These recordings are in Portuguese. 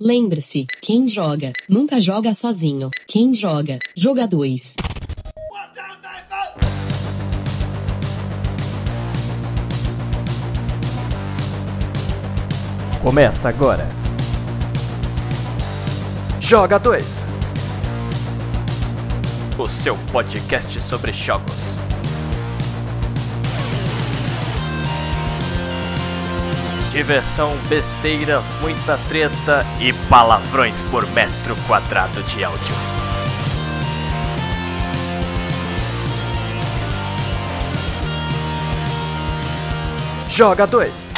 Lembre-se, quem joga, nunca joga sozinho. Quem joga, joga dois. Começa agora. Joga 2. O seu podcast sobre jogos. Diversão, besteiras, muita treta e palavrões por metro quadrado de áudio. Joga 2.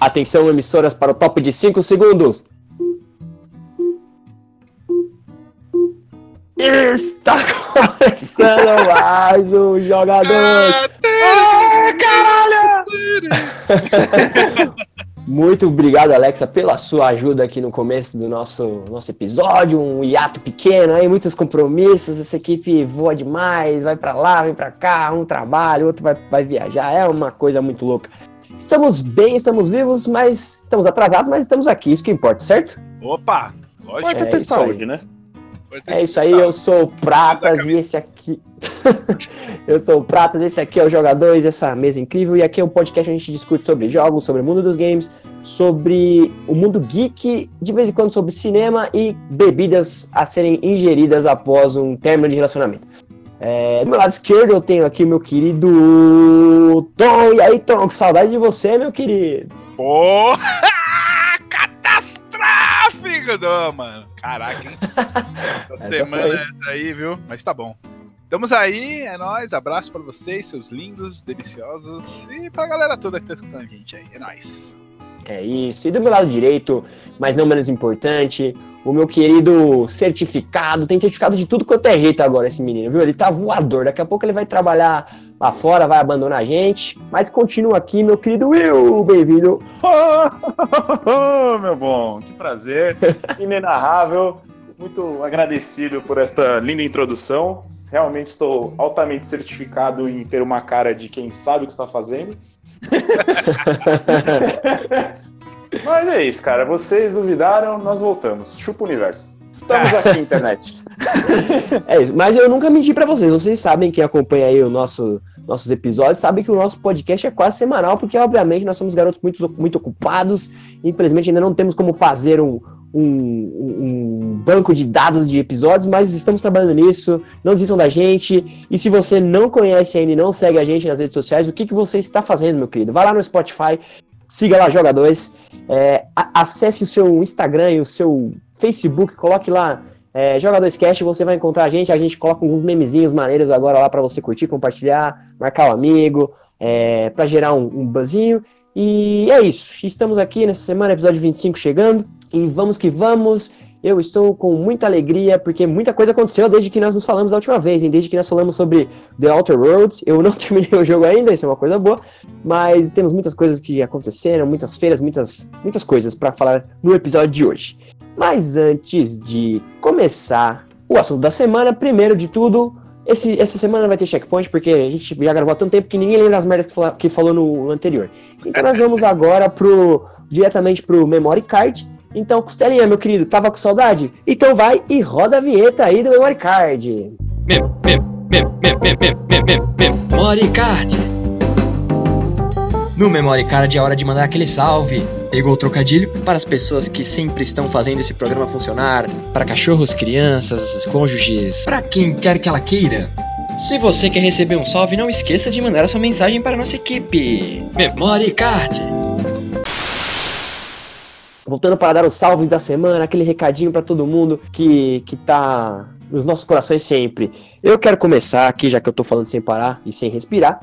Atenção, emissoras, para o top de 5 segundos. Está começando mais um jogador. Muito obrigado, Alexa, pela sua ajuda aqui no começo do nosso, nosso episódio. Um hiato pequeno aí, muitos compromissos. Essa equipe voa demais, vai para lá, vem para cá, um trabalho, outro vai, vai viajar. É uma coisa muito louca. Estamos bem, estamos vivos, mas estamos atrasados, mas estamos aqui, isso que importa, certo? Opa! Lógico. É ter saúde, aí. né? É isso aí, eu sou o Pratas e esse aqui. eu sou o Pratas, esse aqui é o Jogadores, essa mesa incrível. E aqui é um podcast onde a gente discute sobre jogos, sobre o mundo dos games, sobre o mundo geek, de vez em quando sobre cinema e bebidas a serem ingeridas após um término de relacionamento. É, do meu lado esquerdo eu tenho aqui o meu querido Tom. E aí, Tom, que saudade de você, meu querido. Porra! Catastrófico! Não, mano. Caraca, hein? Essa semana foi. é essa aí, viu? Mas tá bom. Estamos aí, é nóis. Abraço pra vocês, seus lindos, deliciosos. E pra galera toda que tá escutando a gente aí. É nóis. É isso. E do meu lado direito, mas não menos importante, o meu querido certificado. Tem certificado de tudo quanto é jeito agora, esse menino, viu? Ele tá voador. Daqui a pouco ele vai trabalhar lá fora, vai abandonar a gente. Mas continua aqui, meu querido Will. Bem-vindo. meu bom, que prazer, inenarrável. Muito agradecido por esta linda introdução. Realmente estou altamente certificado em ter uma cara de quem sabe o que está fazendo. Mas é isso, cara. Vocês duvidaram, nós voltamos. Chupa o universo. Estamos aqui, internet. É isso. Mas eu nunca menti pra vocês. Vocês sabem, quem acompanha aí o nosso, nossos episódios, sabe que o nosso podcast é quase semanal, porque, obviamente, nós somos garotos muito, muito ocupados. Infelizmente, ainda não temos como fazer um, um, um banco de dados de episódios, mas estamos trabalhando nisso. Não desistam da gente. E se você não conhece ainda e não segue a gente nas redes sociais, o que, que você está fazendo, meu querido? Vai lá no Spotify, siga lá Jogadores, é, a- acesse o seu Instagram e o seu Facebook, coloque lá é, Jogadores Cast, você vai encontrar a gente. A gente coloca alguns memezinhos maneiros agora lá para você curtir, compartilhar, marcar o amigo, é, para gerar um, um buzzinho. E é isso. Estamos aqui nessa semana, episódio 25 chegando. E vamos que vamos. Eu estou com muita alegria, porque muita coisa aconteceu desde que nós nos falamos a última vez, hein? Desde que nós falamos sobre The Outer Worlds. Eu não terminei o jogo ainda, isso é uma coisa boa. Mas temos muitas coisas que aconteceram, muitas feiras, muitas, muitas coisas para falar no episódio de hoje. Mas antes de começar o assunto da semana, primeiro de tudo, esse, essa semana vai ter checkpoint, porque a gente já gravou há tanto tempo que ninguém lembra as merdas que, fala- que falou no, anterior. Então nós vamos agora pro, diretamente pro Memory Card. Então, Costelinha, meu querido, tava com saudade? Então vai e roda a vinheta aí do Memory Card. Memory Card. No Memory Card é hora de mandar aquele salve. Pegou o trocadilho para as pessoas que sempre estão fazendo esse programa funcionar, para cachorros, crianças, cônjuges, para quem quer que ela queira. Se você quer receber um salve, não esqueça de mandar a sua mensagem para a nossa equipe. Memory Card. Voltando para dar os salves da semana, aquele recadinho para todo mundo que, que tá nos nossos corações sempre. Eu quero começar aqui, já que eu tô falando sem parar e sem respirar.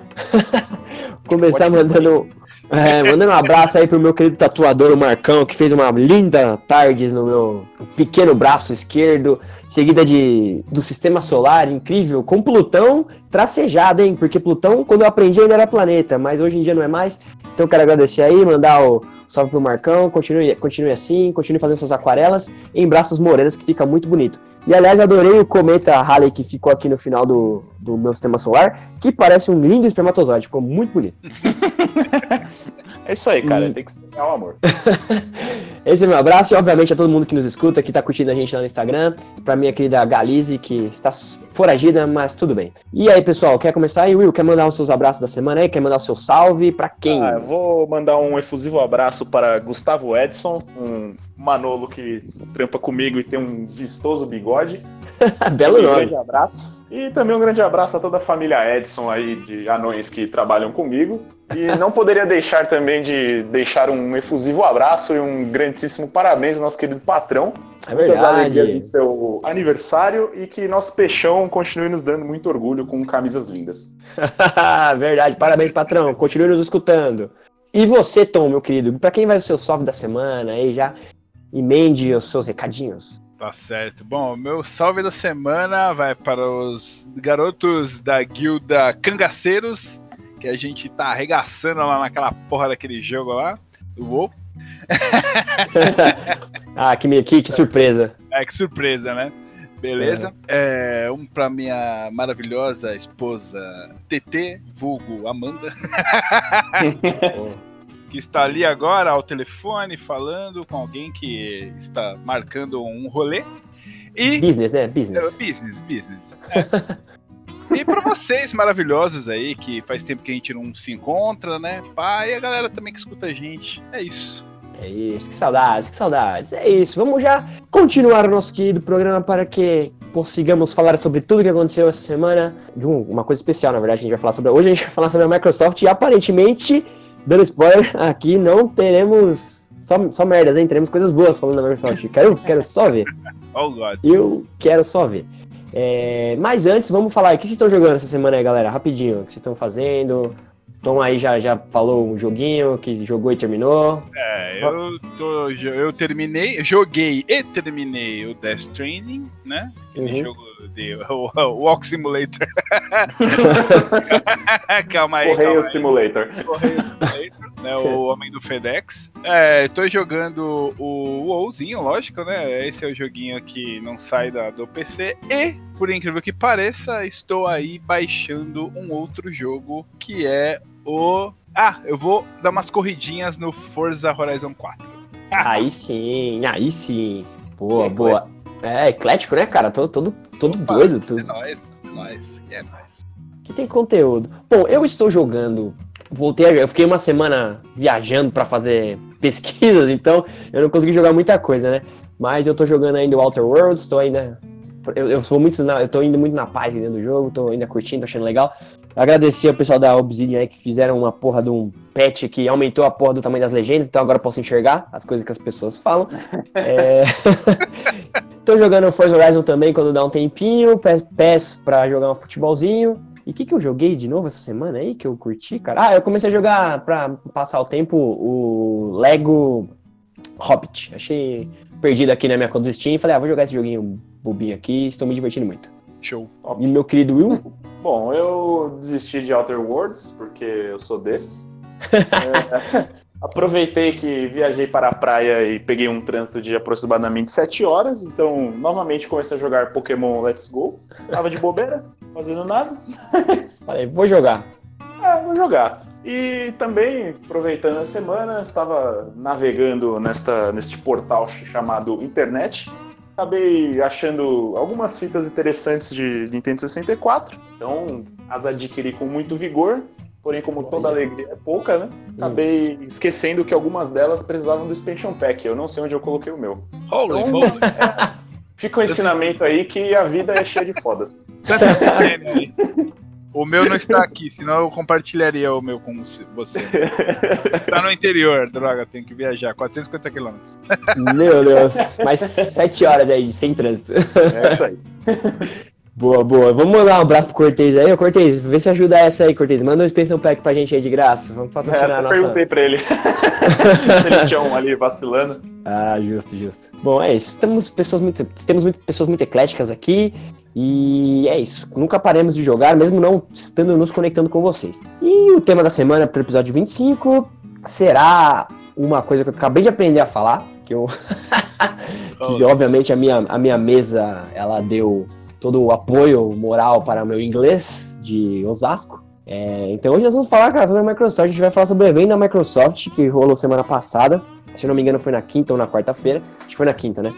começar mandando É, mandando um abraço aí pro meu querido tatuador, o Marcão, que fez uma linda tarde no meu pequeno braço esquerdo, seguida de do sistema solar, incrível, com Plutão tracejado, hein? Porque Plutão, quando eu aprendi, ainda era planeta, mas hoje em dia não é mais. Então eu quero agradecer aí, mandar o salve pro Marcão, continue, continue assim, continue fazendo suas aquarelas em braços morenos, que fica muito bonito. E aliás, adorei o cometa Halley que ficou aqui no final do, do meu sistema solar, que parece um lindo espermatozoide, ficou muito bonito. É isso aí, cara. E- Tem que ser o amor. Esse é meu abraço e, obviamente, a todo mundo que nos escuta, que tá curtindo a gente lá no Instagram. Pra minha querida Galize, que está foragida, mas tudo bem. E aí, pessoal, quer começar aí? Will, quer mandar os seus abraços da semana aí? Quer mandar o seu salve? Pra quem? Ah, eu vou mandar um efusivo abraço para Gustavo Edson, um Manolo que trampa comigo e tem um vistoso bigode. Belo um nome. grande abraço. E também um grande abraço a toda a família Edson aí de anões que trabalham comigo. E não poderia deixar também de deixar um efusivo abraço e um grandíssimo parabéns ao nosso querido patrão. É Muitas alegrias verdade. no seu aniversário e que nosso peixão continue nos dando muito orgulho com camisas lindas. verdade. Parabéns, patrão. Continue nos escutando. E você, Tom, meu querido, pra quem vai o seu salve da semana aí já? Emende os seus recadinhos. Tá certo. Bom, meu salve da semana vai para os garotos da guilda Cangaceiros, que a gente tá arregaçando lá naquela porra daquele jogo lá, do WoW. ah, que, que, que surpresa. É, que surpresa, né? Beleza? É, um pra minha maravilhosa esposa TT, vulgo Amanda, que está ali agora ao telefone falando com alguém que está marcando um rolê. E Business, né? É, Business. business, business. É. e pra vocês maravilhosos aí, que faz tempo que a gente não se encontra, né? Pá, e a galera também que escuta a gente. É isso. É isso, que saudades, que saudades. É isso, vamos já continuar o nosso querido programa para que consigamos falar sobre tudo que aconteceu essa semana. De um- uma coisa especial, na verdade, a gente vai falar sobre. Hoje a gente vai falar sobre a Microsoft e aparentemente, dando spoiler, aqui não teremos só, só merdas, hein? Teremos coisas boas falando da Microsoft. Quero, quero só ver. Oh, God. Eu quero só ver. É, mas antes, vamos falar aí. O que vocês estão jogando essa semana aí, galera? Rapidinho. O que vocês estão fazendo? Tom aí já, já falou um joguinho que jogou e terminou. É, eu, tô, eu terminei, joguei e terminei o Death Stranding, né? Aquele Uhum. jogo de o, o Walk Simulator. calma aí, Correio calma aí. Simulator. Correio Simulator, né, o Homem do FedEx. É, tô jogando o WoWzinho, lógico, né? Esse é o joguinho que não sai da, do PC. E, por incrível que pareça, estou aí baixando um outro jogo que é o. Ah, eu vou dar umas corridinhas no Forza Horizon 4. Aí sim, aí sim. Boa, É boa. É, eclético, né, cara? Todo, todo, todo Opa, doido. É Tudo. nóis, é nóis, é nóis. Que tem conteúdo. Bom, eu estou jogando. Voltei, a- eu fiquei uma semana viajando pra fazer pesquisas, então eu não consegui jogar muita coisa, né? Mas eu tô jogando ainda o Outer Worlds, tô ainda. Eu, eu sou muito na- eu tô indo muito na paz dentro do jogo, tô ainda curtindo, tô achando legal. Agradecer ao pessoal da Obsidian aí que fizeram uma porra de um patch que aumentou a porra do tamanho das legendas, então agora eu posso enxergar as coisas que as pessoas falam. É... Tô jogando Forza Horizon também quando dá um tempinho, pe- peço pra jogar um futebolzinho. E o que, que eu joguei de novo essa semana aí que eu curti, cara? Ah, eu comecei a jogar pra passar o tempo o Lego Hobbit. Achei perdido aqui na minha conta do Steam. Falei, ah, vou jogar esse joguinho bobinho aqui, estou me divertindo muito. Show. E meu querido Will? Bom, eu desisti de Outer Worlds, porque eu sou desses. É, aproveitei que viajei para a praia e peguei um trânsito de aproximadamente 7 horas, então novamente comecei a jogar Pokémon Let's Go. Tava de bobeira, fazendo nada. Falei, vou jogar. É, vou jogar. E também, aproveitando a semana, estava navegando nesta, neste portal chamado Internet. Acabei achando algumas fitas interessantes de Nintendo 64. Então, as adquiri com muito vigor. Porém, como toda alegria é pouca, né? Acabei esquecendo que algumas delas precisavam do Expansion Pack. Eu não sei onde eu coloquei o meu. Holy, Então- holy. Fica o ensinamento aí que a vida é cheia de fodas. Aí? O meu não está aqui, senão eu compartilharia o meu com você. Tá no interior, droga, tenho que viajar 450 quilômetros. Meu Deus. Mais sete horas aí, sem trânsito. É isso aí. Boa, boa. Vamos mandar um abraço pro Cortez aí. Ô, Cortez, vê se ajuda essa aí, Cortez. Manda um expansão pack pra gente aí de graça. Vamos É, patrocinar a eu nossa. perguntei pra ele se ele tinha um ali vacilando. Ah, justo, justo. Bom, é isso. Temos pessoas muito, temos muito, pessoas muito ecléticas aqui. E é isso. Nunca paremos de jogar, mesmo não estando nos conectando com vocês. E o tema da semana para o episódio 25 será uma coisa que eu acabei de aprender a falar. Que eu. que, obviamente a minha, a minha mesa ela deu todo o apoio moral para o meu inglês de Osasco. É, então hoje nós vamos falar, cara, sobre a Microsoft. A gente vai falar sobre o evento da Microsoft que rolou semana passada. Se eu não me engano, foi na quinta ou na quarta-feira. Acho que foi na quinta, né?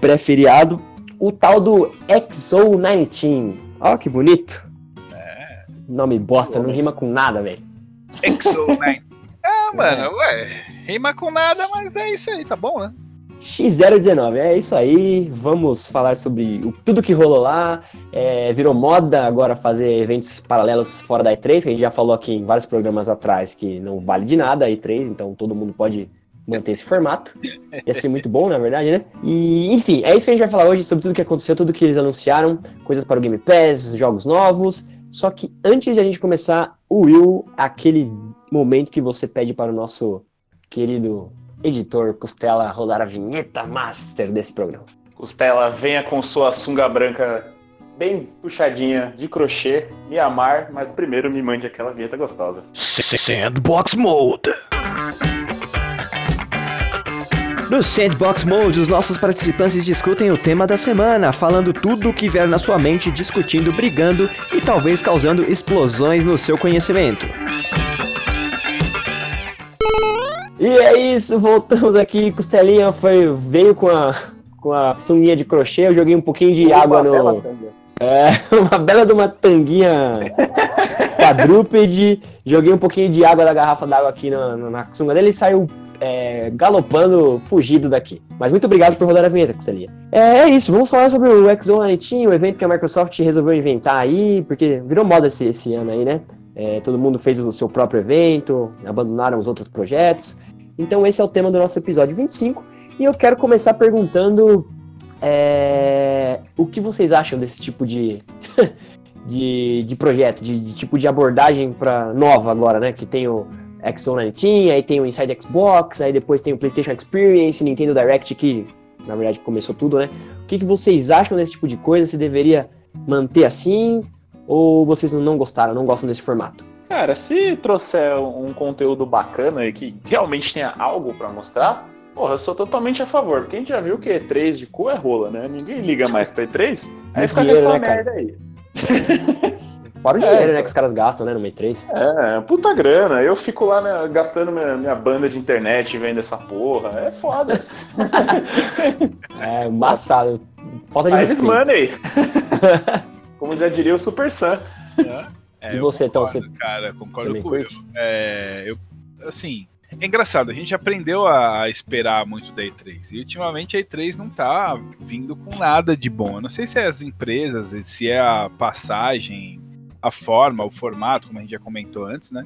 Pré-feriado. O tal do XO19. Ó, que bonito. É. Nome bosta, não rima com nada, velho. Exo, né? É, mano, ué. Rima com nada, mas é isso aí, tá bom, né? X019, é isso aí. Vamos falar sobre o- tudo que rolou lá. É, virou moda agora fazer eventos paralelos fora da E3, que a gente já falou aqui em vários programas atrás que não vale de nada a E3, então todo mundo pode manter esse formato. Ia ser muito bom, na verdade, né? E, enfim, é isso que a gente vai falar hoje sobre tudo que aconteceu, tudo que eles anunciaram, coisas para o Game Pass, jogos novos. Só que antes de a gente começar, o Will, aquele momento que você pede para o nosso querido editor Costela rodar a vinheta master desse programa. Costela, venha com sua sunga branca bem puxadinha de crochê, me amar, mas primeiro me mande aquela vinheta gostosa. Sandbox Mode. No Sandbox Mode, os nossos participantes discutem o tema da semana, falando tudo o que vier na sua mente, discutindo, brigando e talvez causando explosões no seu conhecimento. E é isso, voltamos aqui. Costelinha foi, veio com a, com a sunguinha de crochê, eu joguei um pouquinho de água no. É, uma bela de uma tanguinha quadrúpede. Joguei um pouquinho de água da garrafa d'água aqui na, na, na sunga dele e saiu é, galopando, fugido daqui. Mas muito obrigado por rodar a vinheta, Costelinha. É, é isso, vamos falar sobre o X-Online Team, o evento que a Microsoft resolveu inventar aí, porque virou moda esse, esse ano aí, né? É, todo mundo fez o seu próprio evento, abandonaram os outros projetos. Então esse é o tema do nosso episódio 25 e eu quero começar perguntando é, o que vocês acham desse tipo de, de, de projeto, de, de tipo de abordagem para nova agora, né? Que tem o X19, aí tem o Inside Xbox, aí depois tem o PlayStation Experience, Nintendo Direct, que na verdade começou tudo, né? O que, que vocês acham desse tipo de coisa? Se deveria manter assim? Ou vocês não gostaram, não gostam desse formato? Cara, se trouxer um conteúdo bacana e que realmente tenha algo pra mostrar, porra, eu sou totalmente a favor. Porque a gente já viu que E3 de cu é rola, né? Ninguém liga mais pra E3. Aí fica dinheiro, nessa né, cara? merda aí. Fora o É, dinheiro, né, cara. que os caras gastam, né, no Meio 3. É, puta grana. Eu fico lá né, gastando minha, minha banda de internet vendo essa porra. É foda. É embaçado. Falta de Aí eles respeito. mandem. Como já diria o Super Sam. É, E eu você, então, concordo, cara, concordo Também com curte? ele. É, eu, assim, é engraçado, a gente aprendeu a esperar muito da E3. E ultimamente a E3 não tá vindo com nada de bom. Eu não sei se é as empresas, se é a passagem, a forma, o formato, como a gente já comentou antes, né?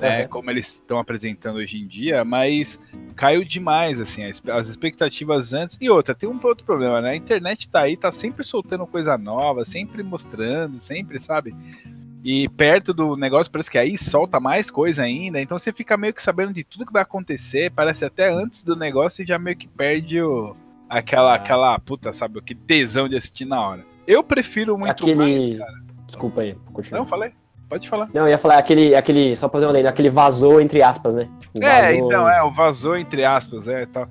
É, Uhum. como eles estão apresentando hoje em dia, mas caiu demais, assim, as, as expectativas antes. E outra, tem um outro problema, né? A internet tá aí, tá sempre soltando coisa nova, sempre mostrando, sempre, sabe? E perto do negócio, parece que aí solta mais coisa ainda. Então você fica meio que sabendo de tudo que vai acontecer. Parece até antes do negócio e já meio que perde o, aquela, aquela puta, sabe? Que tesão de assistir na hora. Eu prefiro muito Aquele. mais, cara. Desculpa aí, continua. Não, falei? Pode falar. Não, eu ia falar aquele, aquele, só pra fazer uma lei, aquele vazou entre aspas, né? Tipo, É, vazou- então, é, o vazou entre aspas, é, tal.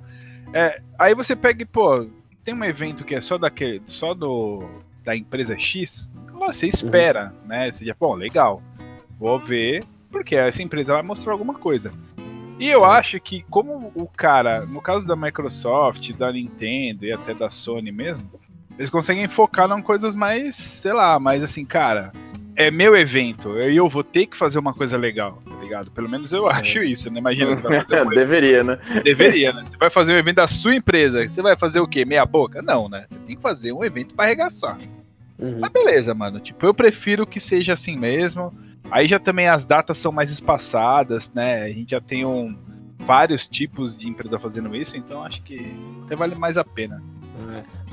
É, aí você pega e, pô, tem um evento que é só daquele, só do, da empresa X, você espera, né, você já, pô, legal, vou ver, porque essa empresa vai mostrar alguma coisa. E eu acho que como o cara, no caso da Microsoft, da Nintendo e até da Sony mesmo, eles conseguem focar em coisas mais, sei lá, mais assim, cara, é meu evento, e eu vou ter que fazer uma coisa legal, tá ligado? Pelo menos eu acho isso, né? Imagina, você vai fazer um Deveria, né? Deveria, né? Você vai fazer um evento da sua empresa, você vai fazer o quê? Meia boca? Não, né? Você tem que fazer um evento pra arregaçar. Uhum. Mas beleza, mano. Tipo, eu prefiro que seja assim mesmo. Aí já também as datas são mais espaçadas, né? A gente já tem um, vários tipos de empresa fazendo isso, então acho que até vale mais a pena.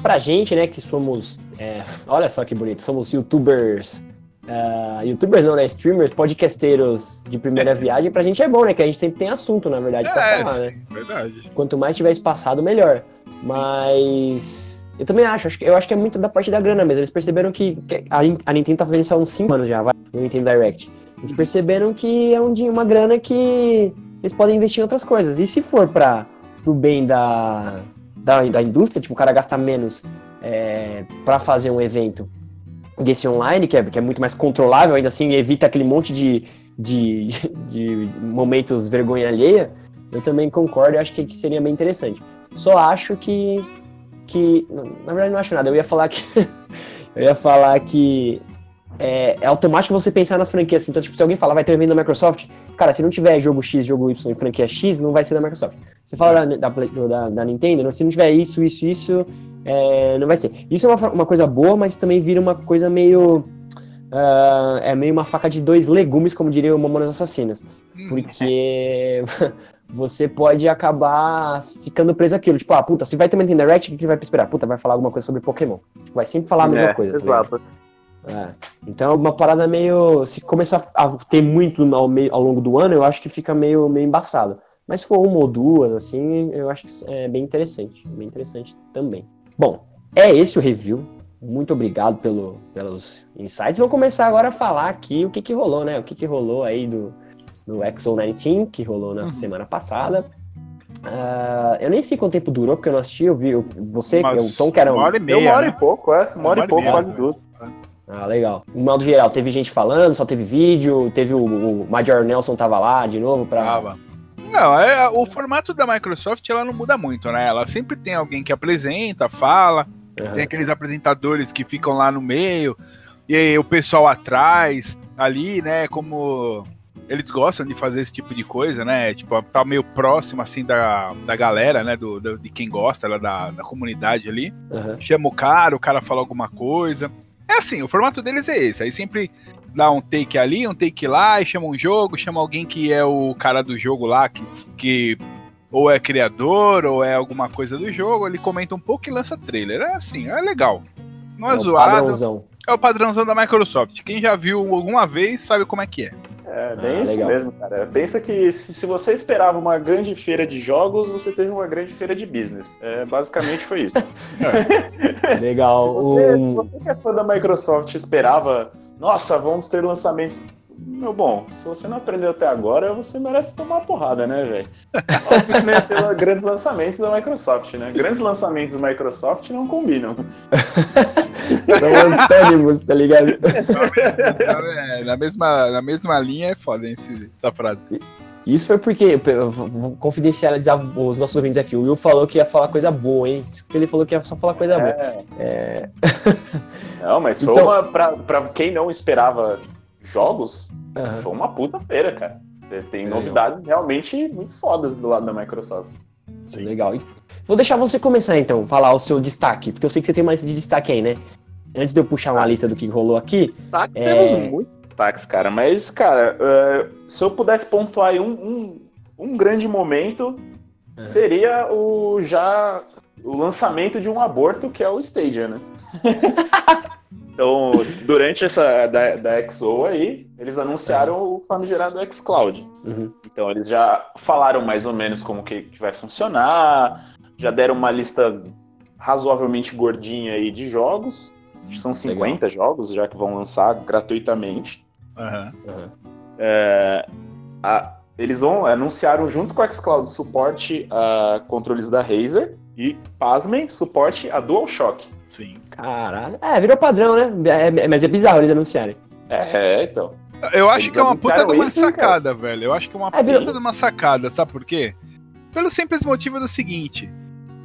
Pra gente, né, que somos. é, olha só que bonito, somos youtubers. ah, youtubers não, né? Streamers, podcasteiros de primeira viagem, pra gente é bom, né? Que a gente sempre tem assunto, na verdade, pra É, falar, né? sim, verdade. Quanto mais tiver espaçado, melhor. Mas. Eu também acho, eu acho que é muito da parte da grana mesmo. Eles perceberam que, a, Nin- a Nintendo tá fazendo isso há uns 5 anos já, vai, no Nintendo Direct. Eles perceberam que é um, uma grana que eles podem investir em outras coisas. E se for para pro bem da, da, da indústria, tipo, o cara gastar menos é, para fazer um evento desse online, que é, que é muito mais controlável, ainda assim evita aquele monte de, de, de momentos vergonha alheia, eu também concordo e acho que seria bem interessante. Só acho que. Que na verdade, não acho nada. Eu ia falar que. eu ia falar que. É, é automático você pensar nas franquias. Então, tipo, se alguém falar vai ter um evento da Microsoft, cara, se não tiver jogo X, jogo Y e franquia X, não vai ser da Microsoft. Você fala da, da, da, da Nintendo, se não tiver isso, isso, isso, é, não vai ser. Isso é uma, uma coisa boa, mas também vira uma coisa meio. ah, é meio uma faca de dois legumes, como diria o Mamonas Assassinas. Hum, Porque você pode acabar ficando preso àquilo. Tipo, ah, puta, se vai ter uma Direct, o que você vai esperar? Puta, vai falar alguma coisa sobre Pokémon. Tipo, vai sempre falar a mesma É, coisa. tá? Exato. É. Então é uma parada meio. Se começar a ter muito ao, meio- ao longo do ano, eu acho que fica meio, meio embaçado. Mas se for uma ou duas, assim, eu acho que é bem interessante. Bem interessante também. Bom, é esse o review. Muito obrigado pelo, pelos insights. Vou começar agora a falar aqui o que, que rolou, né? O que, que rolou aí do, do XO19, que rolou na Uhum. semana passada. Ah, eu nem sei quanto tempo durou, porque eu não assisti. Eu vi eu- você, Mas o Tom, que era um, uma hora e Deu meia. uma hora né? e pouco, é. Uma hora e pouco, meia, quase né? duas. Ah, legal. No modo geral, teve gente falando, só teve vídeo, teve o, o Major Nelson tava lá de novo pra. Tava. Não, é, o formato da Microsoft ela não muda muito, né? Ela sempre tem alguém que apresenta, fala, Aham. tem aqueles apresentadores que ficam lá no meio, e aí o pessoal atrás, ali, né? Como eles gostam de fazer esse tipo de coisa, né? Tipo, tá meio próximo, assim, da, da galera, né? Do, do- de quem gosta lá da, da comunidade ali. Aham. Chama o cara, o cara fala alguma coisa. É assim, o formato deles é esse. Aí sempre dá um take ali, um take lá, e chama um jogo, chama alguém que é o cara do jogo lá, que, que ou é criador, ou é alguma coisa do jogo, ele comenta um pouco e lança trailer. É assim, é legal. Não é, É o zoado, padrãozão. é o padrãozão da Microsoft. Quem já viu alguma vez sabe como é que é. É, bem Ah, isso legal. mesmo, cara. Pensa que se, se você esperava uma grande feira de jogos, você teve uma grande feira de business. É, basicamente foi isso. se, Legal. você, se Um- você que é fã da Microsoft esperava, nossa, vamos ter lançamentos. Meu bom, se você não aprendeu até agora, você merece tomar uma porrada, né, velho? Ter grandes lançamentos da Microsoft, né? Grandes lançamentos da Microsoft não combinam. São antônimos, tá ligado? É, na, mesma, na mesma linha é foda hein, essa frase. Isso foi porque, vou confidencializar os nossos ouvintes aqui. O Will falou que ia falar coisa boa, hein? Isso porque ele falou que ia só falar coisa boa. É. É, Não, mas foi Então- uma. Pra, pra quem não esperava jogos, aham. foi uma puta feira, cara. Tem Legal. novidades realmente muito fodas do lado da Microsoft. Legal. E Vou deixar você começar então, falar o seu destaque, porque eu sei que você tem uma lista de destaque aí, né? Antes de eu puxar uma lista do que rolou aqui, Destaques, É. temos muitos destaques, cara. Mas, cara, eh, se eu pudesse pontuar aí um, um, um grande momento, É. seria o já o lançamento de um aborto, que é o Stadia, né? então, durante essa da, da XO aí, eles anunciaram o famigerado xCloud. Uhum. Então eles já falaram mais ou menos como que, que vai funcionar, já deram uma lista razoavelmente gordinha aí de jogos. Acho que São 50 jogos já que vão lançar gratuitamente. Aham. É, a- eles vão anunciaram junto com o xCloud suporte a controles da Razer e, pasmem, suporte a DualShock. Sim. caralho. É, virou padrão, né? É- é- mas é bizarro eles anunciarem. É, então. Eu acho Eles que é uma puta de uma isso, cara. sacada, velho. Eu acho que é uma É, virou- puta de uma sacada, sabe por quê? Pelo simples motivo do seguinte.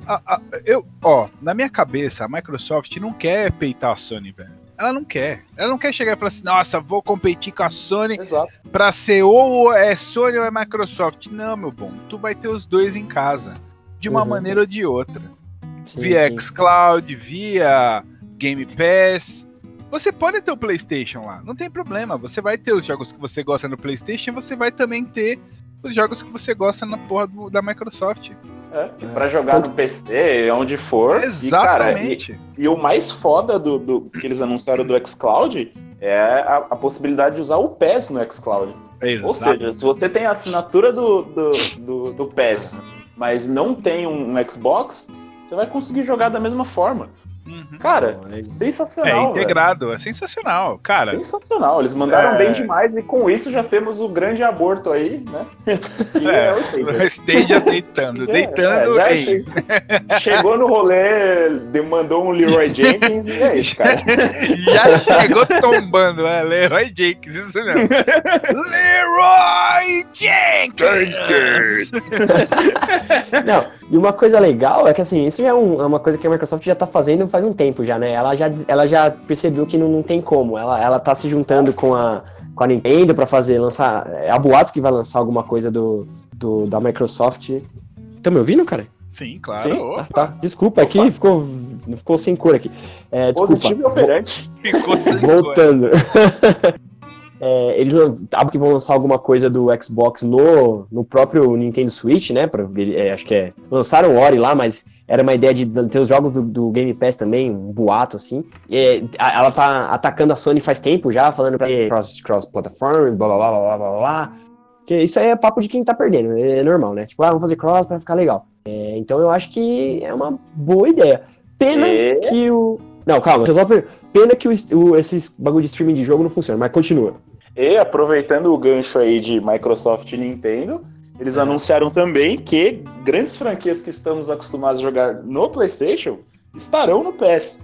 a- a- eu, ó, na minha cabeça, a Microsoft não quer peitar a Sony, velho. Ela não quer. Ela não quer chegar e falar assim, nossa, vou competir com a Sony Exato. pra ser ou é Sony ou é Microsoft. Não, meu bom. Tu vai ter os dois em casa. De uma Uhum. maneira ou de outra Sim, via sim. xCloud, via Game Pass. Você pode ter o PlayStation lá, não tem problema. Você vai ter os jogos que você gosta no PlayStation, você vai também ter os jogos que você gosta na porra do- da Microsoft. É, pra jogar no PC, onde for. E, cara, e, Exatamente. e o mais foda do, do que eles anunciaram do xCloud é a, a possibilidade de usar o PES no xCloud. Ou Exato. seja, se você tem a assinatura do, do, do, do PES, mas não tem um, um Xbox, você vai conseguir jogar da mesma forma. Uhum. Cara, É É sensacional. velho. integrado, é sensacional. Cara, Sensacional, eles mandaram É. bem demais e com isso já temos o grande aborto aí, né? Que É, é o Stadia. o Stadia deitando, É, deitando. é, ei. Chegou no rolê, demandou um Leroy Jenkins e é isso, cara. Já chegou tombando, é Leroy Jenkins, isso mesmo. Leroy Jenkins! Não, e uma coisa legal é que assim, isso já é, um- é uma coisa que a Microsoft já tá fazendo faz um tempo já, né? Ela já, ela já percebeu que não, não tem como. Ela, ela tá se juntando com a, com a Nintendo pra fazer, lançar. É a Boatos que vai lançar alguma coisa do, do, da Microsoft. Tá me ouvindo, cara? Sim, claro. Sim. Opa, Ah, tá. Desculpa, aqui ficou, ficou sem cor aqui. É, desculpa. Positivo e operante. ficou sem cor. Voltando. É, eles sabem que vão lançar alguma coisa do Xbox no, no próprio Nintendo Switch, né? Pra, é, acho que é. Lançaram o Ori lá, mas era uma ideia de ter os jogos do, do Game Pass também, um boato assim. E, é, ela tá atacando a Sony faz tempo já, falando pra cross, cross platform, blá blá blá blá blá blá blá. Que isso aí é papo de quem tá perdendo, é normal, né? Tipo, ah, vamos fazer cross pra ficar legal. É, então eu acho que é uma boa ideia. Pena É. que o. Não, calma, Pena que o, o, esses bagulho de streaming de jogo não funciona, mas continua. E aproveitando o gancho aí de Microsoft e Nintendo, eles anunciaram também que grandes franquias que estamos acostumados a jogar no PlayStation estarão no PES.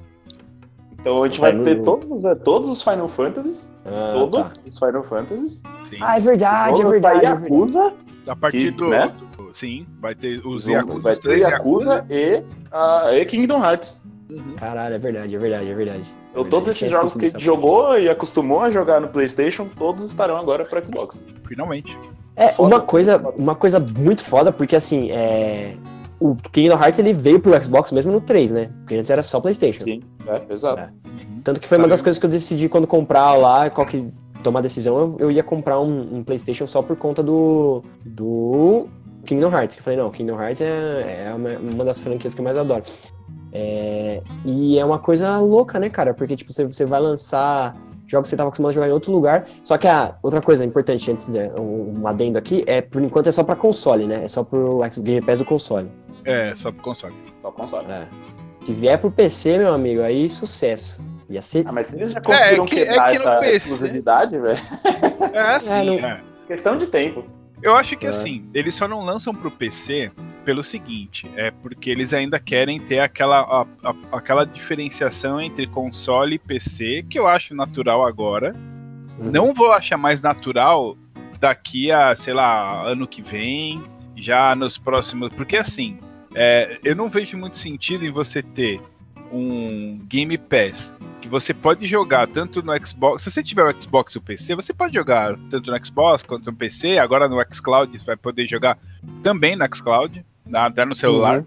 Então a gente vai Tá no- ter todos, é, todos os Final Fantasies, Ah, todos tá. os Final Fantasies, Sim. Ah, é verdade, é verdade. da é. Yakuza, A partir que, do, né? Sim, vai ter os vai Yakuza, ter os três Yakuza e, ah, e Kingdom Hearts. Uhum. Caralho, é verdade, é verdade, é verdade. Então É todos verdade, esses jogos que jogou e acostumou a jogar no PlayStation, todos estarão agora para Xbox. Finalmente. É, Foda, uma coisa, uma coisa muito foda, porque assim, é... o Kingdom Hearts ele veio pro Xbox mesmo no 3, né? Porque antes era só PlayStation. Sim, é, exato. É. Tanto que foi uma Saiu. das coisas que eu decidi quando comprar lá, qual que tomar a decisão, eu, eu ia comprar um, um PlayStation só por conta do do Kingdom Hearts. Que eu falei, não, Kingdom Hearts é, é uma, uma das franquias que eu mais adoro. É, e é uma coisa louca, né, cara? Porque tipo, você, você vai lançar jogos que você estava acostumado a jogar em outro lugar. Só que a outra coisa importante antes de um, um adendo aqui é por enquanto é só pra console, né? É só pro Game Pass do console. É, só pro console. Só console. É. Se vier pro PC, meu amigo, aí sucesso. Ia ser Ah, mas se eles já conseguiram é que- quebrar é que essa PC exclusividade, velho, É assim, não- é. questão de tempo. Eu acho que É. assim, eles só não lançam pro PC pelo seguinte, é porque eles ainda querem ter aquela, a- a- aquela diferenciação entre console e PC, que eu acho natural agora. Uhum. Não vou achar mais natural daqui a, sei lá, ano que vem, já nos próximos. Porque assim, é, eu não vejo muito sentido em você ter um Game Pass que você pode jogar tanto no Xbox. Se você tiver o Xbox e o PC, você pode jogar tanto no Xbox quanto no PC. Agora no xCloud você vai poder jogar também no xCloud, até no celular. Uhum.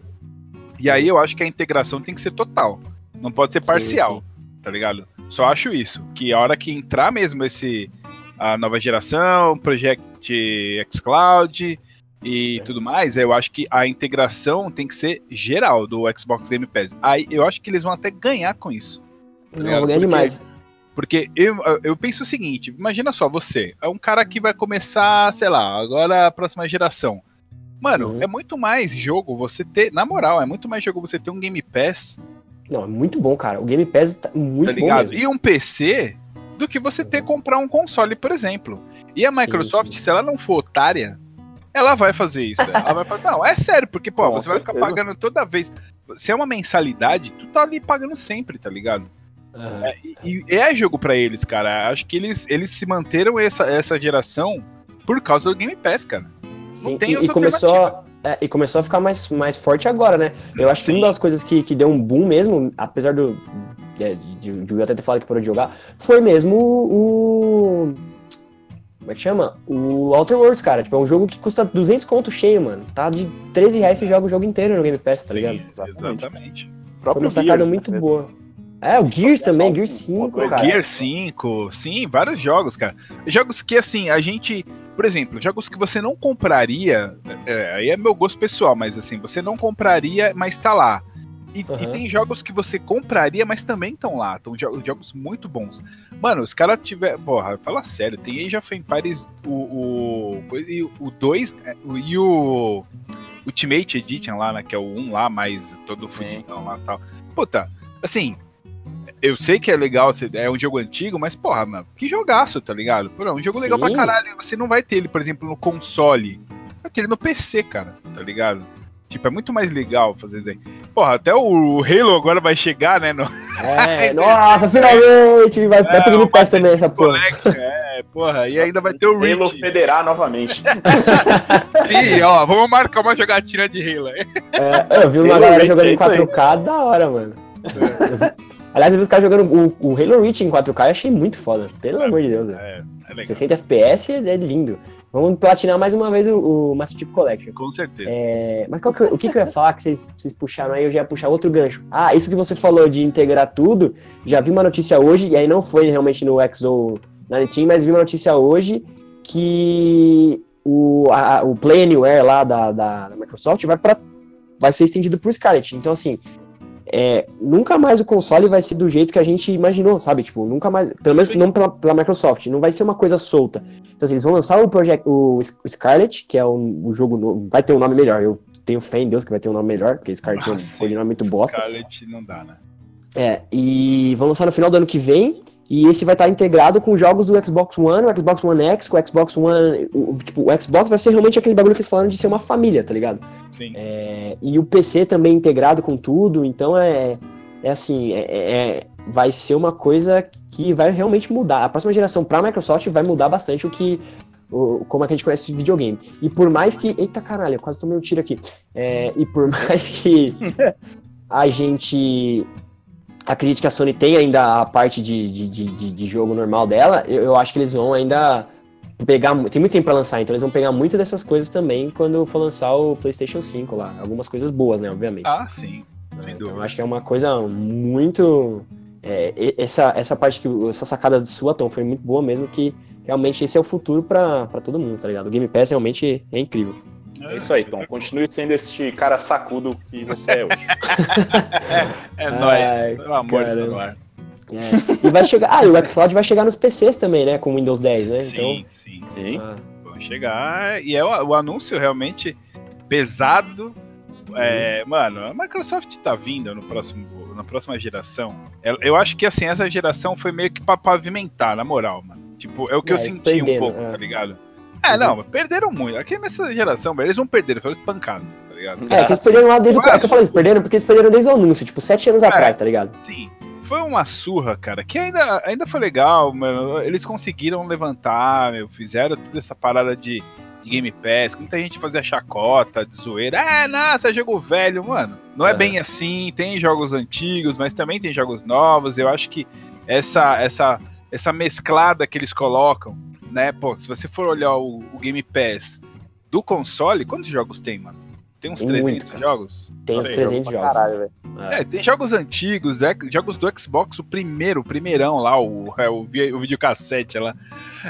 E aí eu acho que a integração tem que ser total. Não pode ser Sim, parcial, sim. tá ligado? Só acho isso. Que a hora que entrar mesmo esse a nova geração, Project xCloud e É. tudo mais, eu acho que a integração tem que ser geral do Xbox Game Pass. Aí eu acho que eles vão até ganhar com isso. tá Não, vou ganhar demais. Porque eu, eu penso o seguinte: imagina só, você é um cara que vai começar, sei lá, agora a próxima geração. Mano, Uhum. é muito mais jogo você ter, na moral, é muito mais jogo você ter um Game Pass, Não, é muito bom, cara. O Game Pass tá muito tá bom ligado? mesmo. E um PC do que você ter comprar um console, por exemplo. E a Microsoft, sim. se ela não for otária, ela vai fazer isso. Ela vai falar, não, é sério, porque, pô, você vai ficar pagando toda vez. Se é uma mensalidade, tu tá ali pagando sempre, tá ligado? Aham. E e é jogo pra eles, cara. Acho que eles, eles se manteram essa, essa geração por causa do Game Pass, cara. Não Sim, tem e, e começou, é, e começou a ficar mais, mais forte agora, né? Eu acho que Sim. uma das coisas que, que deu um boom mesmo, apesar do. é, de, de, de eu até ter falado que parou de jogar, foi mesmo o. Como é que chama? O Outer Worlds, cara. Tipo, é um jogo que custa 200 conto cheio, mano. Tá de 13 reais você joga o jogo inteiro no Game Pass, tá ligado? Exatamente. Exatamente. Foi uma sacada Gears, muito né? boa. É, o Gears também, Gears 5, Uma coisa- cara. Gear 5, sim, vários jogos, cara. Jogos que, assim, a gente por exemplo, jogos que você não compraria, é, aí é meu gosto pessoal, mas assim, você não compraria, mas tá lá. E, Aham. e tem jogos que você compraria, mas também estão lá. Estão jogos muito bons. Mano, os caras tiveram. Porra, fala sério, tem Age of Empires o. O, coisa- e o 2 é, o- e o Ultimate Edition lá, né? Que é o 1 lá, mais todo fudidão lá e tal. Puta, assim. Eu sei que é legal, é um jogo antigo, mas, porra, mano, que jogaço, tá ligado? Pô, é um jogo legal pra Sim. caralho. Você não vai ter ele, por exemplo, no console. Vai ter ele no PC, cara, tá ligado? Tipo, é muito mais legal fazer isso daí. Porra, até o Halo agora vai chegar, né? No É, nossa, finalmente! Vai, vai pro Pass também essa porra. É, porra. E ainda vai ter o Halo Reach. Federar novamente. Sim, ó, vamos marcar uma jogatina de Halo. É, eu vi uma Halo galera jogando é em aí. 4K da hora, mano. Vi- Aliás, eu vi os caras jogando o, o Halo Reach em 4K e achei muito foda. Pelo amor de Deus. É, é legal. 60 FPS é lindo. Vamos platinar mais uma vez o, o Master Chief Collection. Com certeza. É, mas que o que, que eu ia falar que vocês, vocês puxaram aí? Eu já ia puxar outro gancho. Ah, isso que você falou de integrar tudo. Já vi uma notícia hoje, e aí não foi realmente no XO 19, mas vi uma notícia hoje que o, a- o Play Anywhere lá da, da, da Microsoft vai, pra, vai ser estendido pro Scarlet. Então, assim, é, nunca mais o console vai ser do jeito que a gente imaginou, sabe? Tipo, nunca mais. Pelo menos Sim. não pela, pela Microsoft. Não vai ser uma coisa solta. Então, assim, eles vão lançar o, Project, o Scarlet, que é o, o jogo novo. Vai ter um nome melhor. Eu tenho fé em Deus que vai ter um nome melhor, porque Scarlet é um Ah, codinome muito bosta. Scarlet não dá, né? É, e vão lançar no final do ano que vem. E esse vai estar integrado com jogos do Xbox One, o Xbox One X, com o Xbox One. O, tipo, o Xbox vai ser realmente aquele bagulho que eles falaram de ser uma família, tá ligado? Sim. É, e o PC também integrado com tudo, então é, é assim, é, é- vai ser uma coisa que vai realmente mudar. A próxima geração para a Microsoft vai mudar bastante o que, o, como é que a gente conhece esse videogame. E por mais que, eita caralho, eu quase tomei um tiro aqui. É, e por mais que a gente acredite que a Sony tem ainda a parte de, de, de, de- jogo normal dela, eu, eu acho que eles vão ainda pegar. Tem muito tempo pra lançar, então eles vão pegar muito dessas coisas também quando for lançar o PlayStation 5 lá. Algumas coisas boas, né, obviamente. Ah, sim. Então, eu acho que é uma coisa muito. é, essa, essa parte que. Essa sacada sua, Tom, foi muito boa mesmo, que realmente esse é o futuro pra todo mundo, tá ligado? O Game Pass realmente é incrível. É isso aí, Tom. Continue sendo este cara sacudo que você é hoje. É Ai, nóis. Pelo amor de. Deus. É. E vai chegar. Ah, e o xCloud vai chegar nos PCs também, né? Com Windows 10, né? Sim, sim, sim. Sim. Ah, Vão chegar. E é o, o anúncio realmente pesado. É, mano, a Microsoft tá vindo no próximo, na próxima geração. Eu, eu acho que assim, essa geração foi meio que pra pavimentar, na moral, mano. Tipo, é o que eu É, senti um pouco, é. tá ligado? É, não, perderam muito. Aqui nessa geração, velho, eles não perderam, foram espancados, tá ligado? É, que eles perderam lá desde o. É que eu falei, eles perderam porque eles perderam desde o anúncio, tipo, sete anos atrás, tá ligado? Sim. Foi uma surra, cara, que ainda, ainda foi legal, mano. Eles conseguiram levantar, meu, fizeram toda essa parada de, de Game Pass, muita gente fazia chacota, de zoeira. É, nossa, é jogo velho, mano. Não é Aham. bem assim, tem jogos antigos, mas também tem jogos novos. Eu acho que essa, essa, essa mesclada que eles colocam, né? Pô, se você for olhar o, o Game Pass do console, quantos jogos tem, mano? Tem uns Tem 300 muito, jogos? Tem uns Sei, 300 Pra jogos. Caralho, velho. É. É, tem jogos antigos, é, jogos do Xbox, o primeiro, o primeirão lá, o, é, o, vi- o videocassete lá.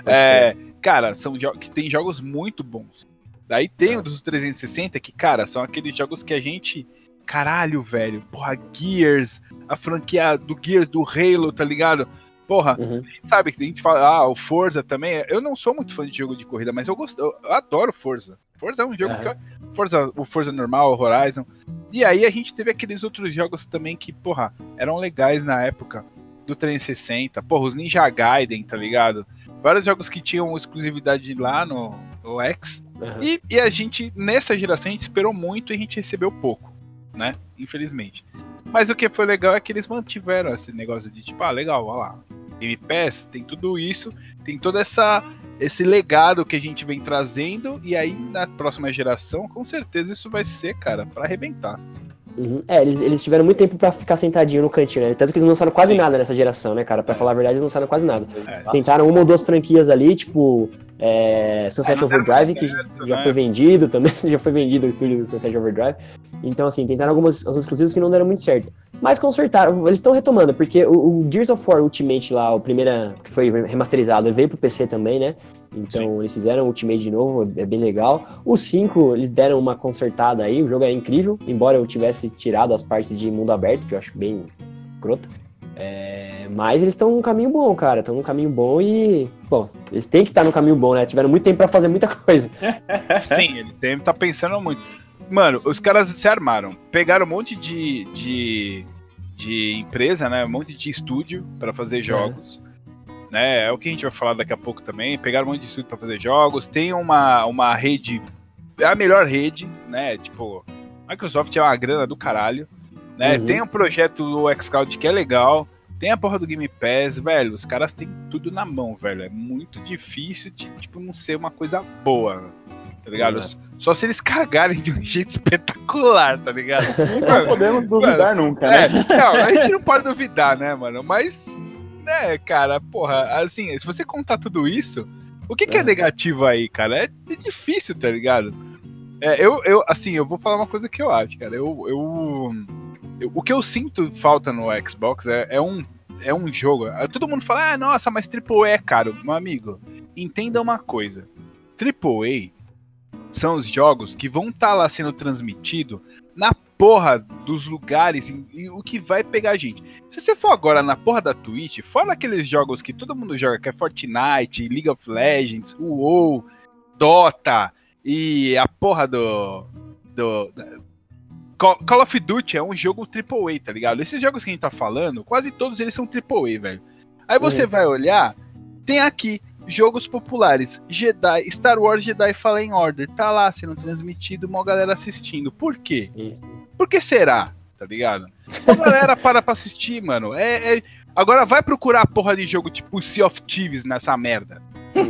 É, cara, são jogos que tem jogos muito bons. Daí tem É. o dos 360 que, cara, são aqueles jogos que a gente. Caralho, velho. Porra, Gears, a franquia do Gears, do Halo, tá ligado? Porra, Uhum. sabe que a gente fala, ah, o Forza também. Eu não sou muito fã de jogo de corrida, mas eu gosto, eu, adoro Forza. Forza é um jogo que eu, Forza, o Forza normal, o Horizon. E aí a gente teve aqueles outros jogos também que, porra, eram legais na época do 360. Porra, os Ninja Gaiden, tá ligado? Vários jogos que tinham exclusividade lá no, no X. Aham. E, e a gente, nessa geração, a gente esperou muito e a gente recebeu pouco, né? Infelizmente. Mas o que foi legal é que eles mantiveram esse negócio de tipo, ah, legal, olha lá. Game Pass tem tudo isso, tem toda essa esse legado que a gente vem trazendo e aí na próxima geração, com certeza isso vai ser, cara, pra arrebentar. Uhum. É, eles, eles tiveram muito tempo pra ficar sentadinho no cantinho, né? Tanto que eles não lançaram quase Sim. nada nessa geração, né, cara? Pra falar a verdade, eles não lançaram quase nada. É, Tentaram uma ou duas franquias ali, tipo é, Sunset É, Overdrive, muito que certo, já né? foi vendido também, já foi vendido o estúdio do Sunset Overdrive. Então, assim, tentaram algumas alguns exclusivos que não deram muito certo. Mas consertaram, eles estão retomando, porque o, o Gears of War Ultimate lá, o primeira que foi remasterizado, ele veio pro PC também, né? Então eles fizeram o Ultimate de novo, é bem legal. O 5, eles deram uma consertada aí, o jogo é incrível, embora eu tivesse tirado as partes de mundo aberto, que eu acho bem crota. É, mas eles estão num caminho bom, cara. Estão num caminho bom e. Bom, eles têm que estar no caminho bom, né? Tiveram muito tempo pra fazer muita coisa. Sim, ele tem, tá pensando muito. Mano, os caras se armaram. Pegaram um monte de, de, de empresa, né? Um monte de estúdio pra fazer jogos. Né? É o que a gente vai falar daqui a pouco também. Pegaram um monte de estúdio pra fazer jogos. Tem uma, uma rede. É a melhor rede, né? Tipo, Microsoft é uma grana do caralho. Né? Uhum. Tem um projeto do xCloud que é legal. Tem a porra do Game Pass, velho. Os caras têm tudo na mão, velho. É muito difícil de, tipo, não ser uma coisa boa. Tá ligado? É. Só se eles cagarem de um jeito espetacular, tá ligado? Não podemos duvidar nunca, né? É, não, a gente não pode duvidar, né, mano? Mas, né, cara, porra, assim, se você contar tudo isso, o que, que é É. negativo aí, cara? É difícil, tá ligado? É, eu, eu, assim, eu vou falar uma coisa que eu acho, cara. Eu, eu, eu- o que eu sinto falta no Xbox é, é um, é um jogo. Todo mundo fala, ah, nossa, mas AAA é caro. Meu amigo, entenda uma coisa. AAA são os jogos que vão estar lá sendo transmitido na porra dos lugares e, e o que vai pegar a gente. Se você for agora na porra da Twitch, fora aqueles jogos que todo mundo joga, que é Fortnite, League of Legends, WoW, Dota e a porra do. do Call of Duty é um jogo AAA, tá ligado? Esses jogos que a gente tá falando, quase todos eles são AAA, velho. Aí você Uhum. vai olhar, tem aqui jogos populares, Jedi, Star Wars Jedi Fallen Order, tá lá sendo transmitido, uma galera assistindo. Por quê? Isso. Por que será? Tá ligado? A galera para pra assistir, mano. É, é- Agora vai procurar a porra de jogo tipo Sea of Thieves nessa merda.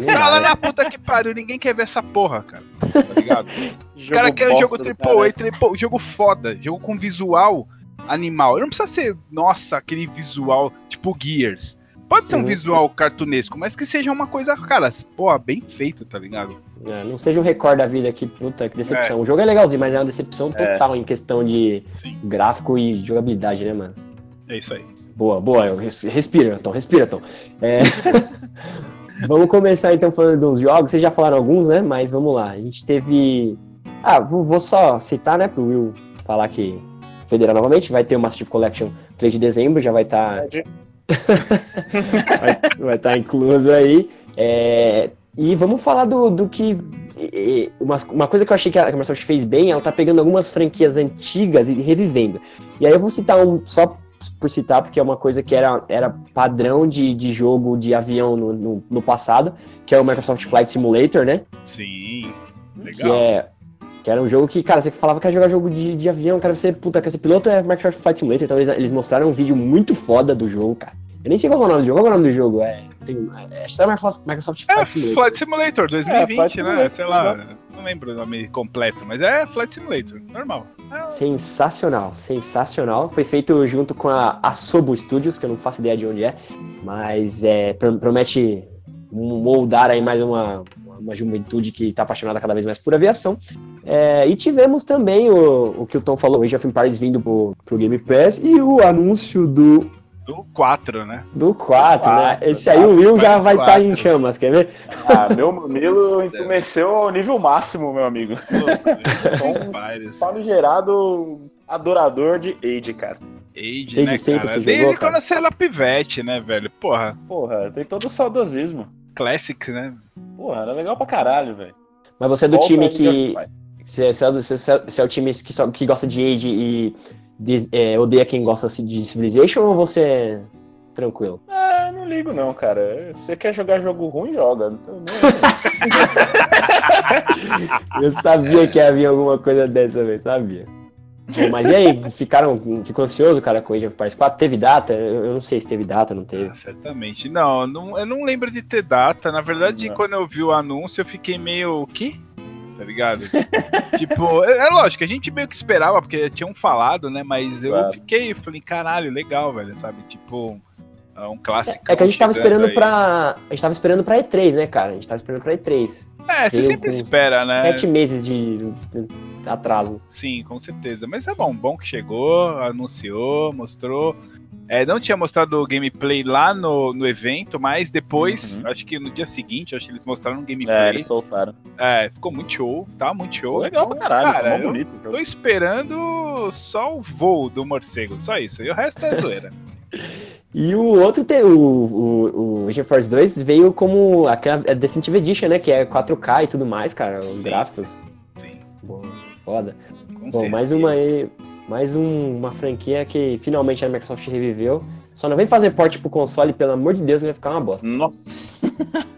Tá lá na puta que pariu, ninguém quer ver essa porra, cara. Tá ligado? Os caras querem jogo AAA, triple, jogo foda, jogo com visual animal. Não precisa ser, nossa, aquele visual tipo Gears. Pode ser um visual cartunesco, mas que seja uma coisa, cara, porra, bem feito, tá ligado? É, não seja um recorde da vida aqui, puta, que decepção. O jogo é legalzinho, mas é uma decepção total em questão de Sim, gráfico e jogabilidade, né, mano? é isso aí. Boa, boa. Respira, Tom, respira, Tom. É, vamos começar então falando dos jogos. Vocês já falaram alguns, né? Mas vamos lá. A gente teve. Ah, vou, vou só citar, né, pro Will falar que federal novamente. Vai ter o Massive Collection 3 de dezembro, já vai estar vai, vai estar incluso aí. É, e vamos falar do, do que. Uma, uma coisa que eu achei que a que a Microsoft fez bem, ela tá pegando algumas franquias antigas e revivendo. E aí eu vou citar um só por citar, porque é uma coisa que era, era padrão de, de jogo de avião no, no, no passado, que é o Microsoft Flight Simulator, né? Sim, Que, legal. é, que era um jogo que, cara, você falava que ia jogar jogo de, de avião, quero ser, puta, quero ser piloto, é Microsoft Flight Simulator. Então eles, eles mostraram um vídeo muito foda do jogo, cara. Eu nem sei qual é o nome do jogo. Qual é o nome do jogo? É, tem, é, acho que é Microsoft, Microsoft É, Flight Simulator. Flight Simulator 2020, É, Flight né? Simulator, Sei lá, não lembro o nome completo, mas é Flight Simulator, normal. Sensacional, sensacional. Foi feito junto com a Asobo Studios, que eu não faço ideia de onde é, mas é, pro- promete moldar aí mais uma, uma juventude que está apaixonada cada vez mais por aviação. É, e tivemos também o, o que o Tom falou, Age of Empires vindo pro, pro Game Pass e o anúncio do, Do 4, né? do 4, né? Quatro, Esse aí o Will já vai estar em quatro. chamas, quer ver? Ah, meu mamilo entumeceu ao nível máximo, meu amigo. Sou um Empires. famigerado adorador de Age, cara. Age, Desde né, sempre cara? você Desde jogou, quando cara? você era pivete, né, velho? Porra, Porra, tem todo o saudosismo. Classics, né? Porra, era legal pra caralho, velho. Mas você é do Volta time que. Você, você é, do- você, você é o time que, só, que gosta de Age e des- é, odeia quem gosta assim, de Civilization ou você é tranquilo? Ah, não ligo não, cara. Você quer jogar jogo ruim, joga. Não nem aí. Eu sabia que havia alguma coisa dessa vez, sabia. Bom, mas e aí, ficaram, ficou ansioso, cara, com Age of Empires 4? Teve data? Eu, eu não sei se teve data, não teve. Ah, certamente. Não, não, eu não lembro de ter data. Na verdade, Não. quando eu vi o anúncio, eu fiquei meio. O quê? Tá ligado? tipo, é, é lógico, a gente meio que esperava, porque tinham falado, né? Mas eu Claro. fiquei, falei, caralho, legal, velho, sabe? Tipo, é um clássico. É que a gente tava esperando aí. pra. A gente tava esperando pra E3, né, cara? A gente tava esperando pra E3. É, você sempre espera, né? Sete meses de atraso. Sim, com certeza. Mas é bom, bom que chegou, anunciou, mostrou. É, não tinha mostrado o gameplay lá no, no evento, mas depois, Uhum. acho que no dia seguinte, acho que eles mostraram um gameplay. É, eles soltaram. É, ficou muito show, tá muito show. Legal pra caralho, cara, ficou bonito o jogo. tô esperando só o voo do morcego, só isso. E o resto é zoeira. E o outro, te, o, o, o GeForce 2 veio como aquela a Definitive Edition, né? Que é 4K e tudo mais, cara. Os Sim, gráficos. Sim, foda. com Bom, mais uma aí. Mais um- uma franquia que finalmente a Microsoft reviveu. Só não vem fazer porte pro console, pelo amor de Deus, vai ficar uma bosta. Nossa.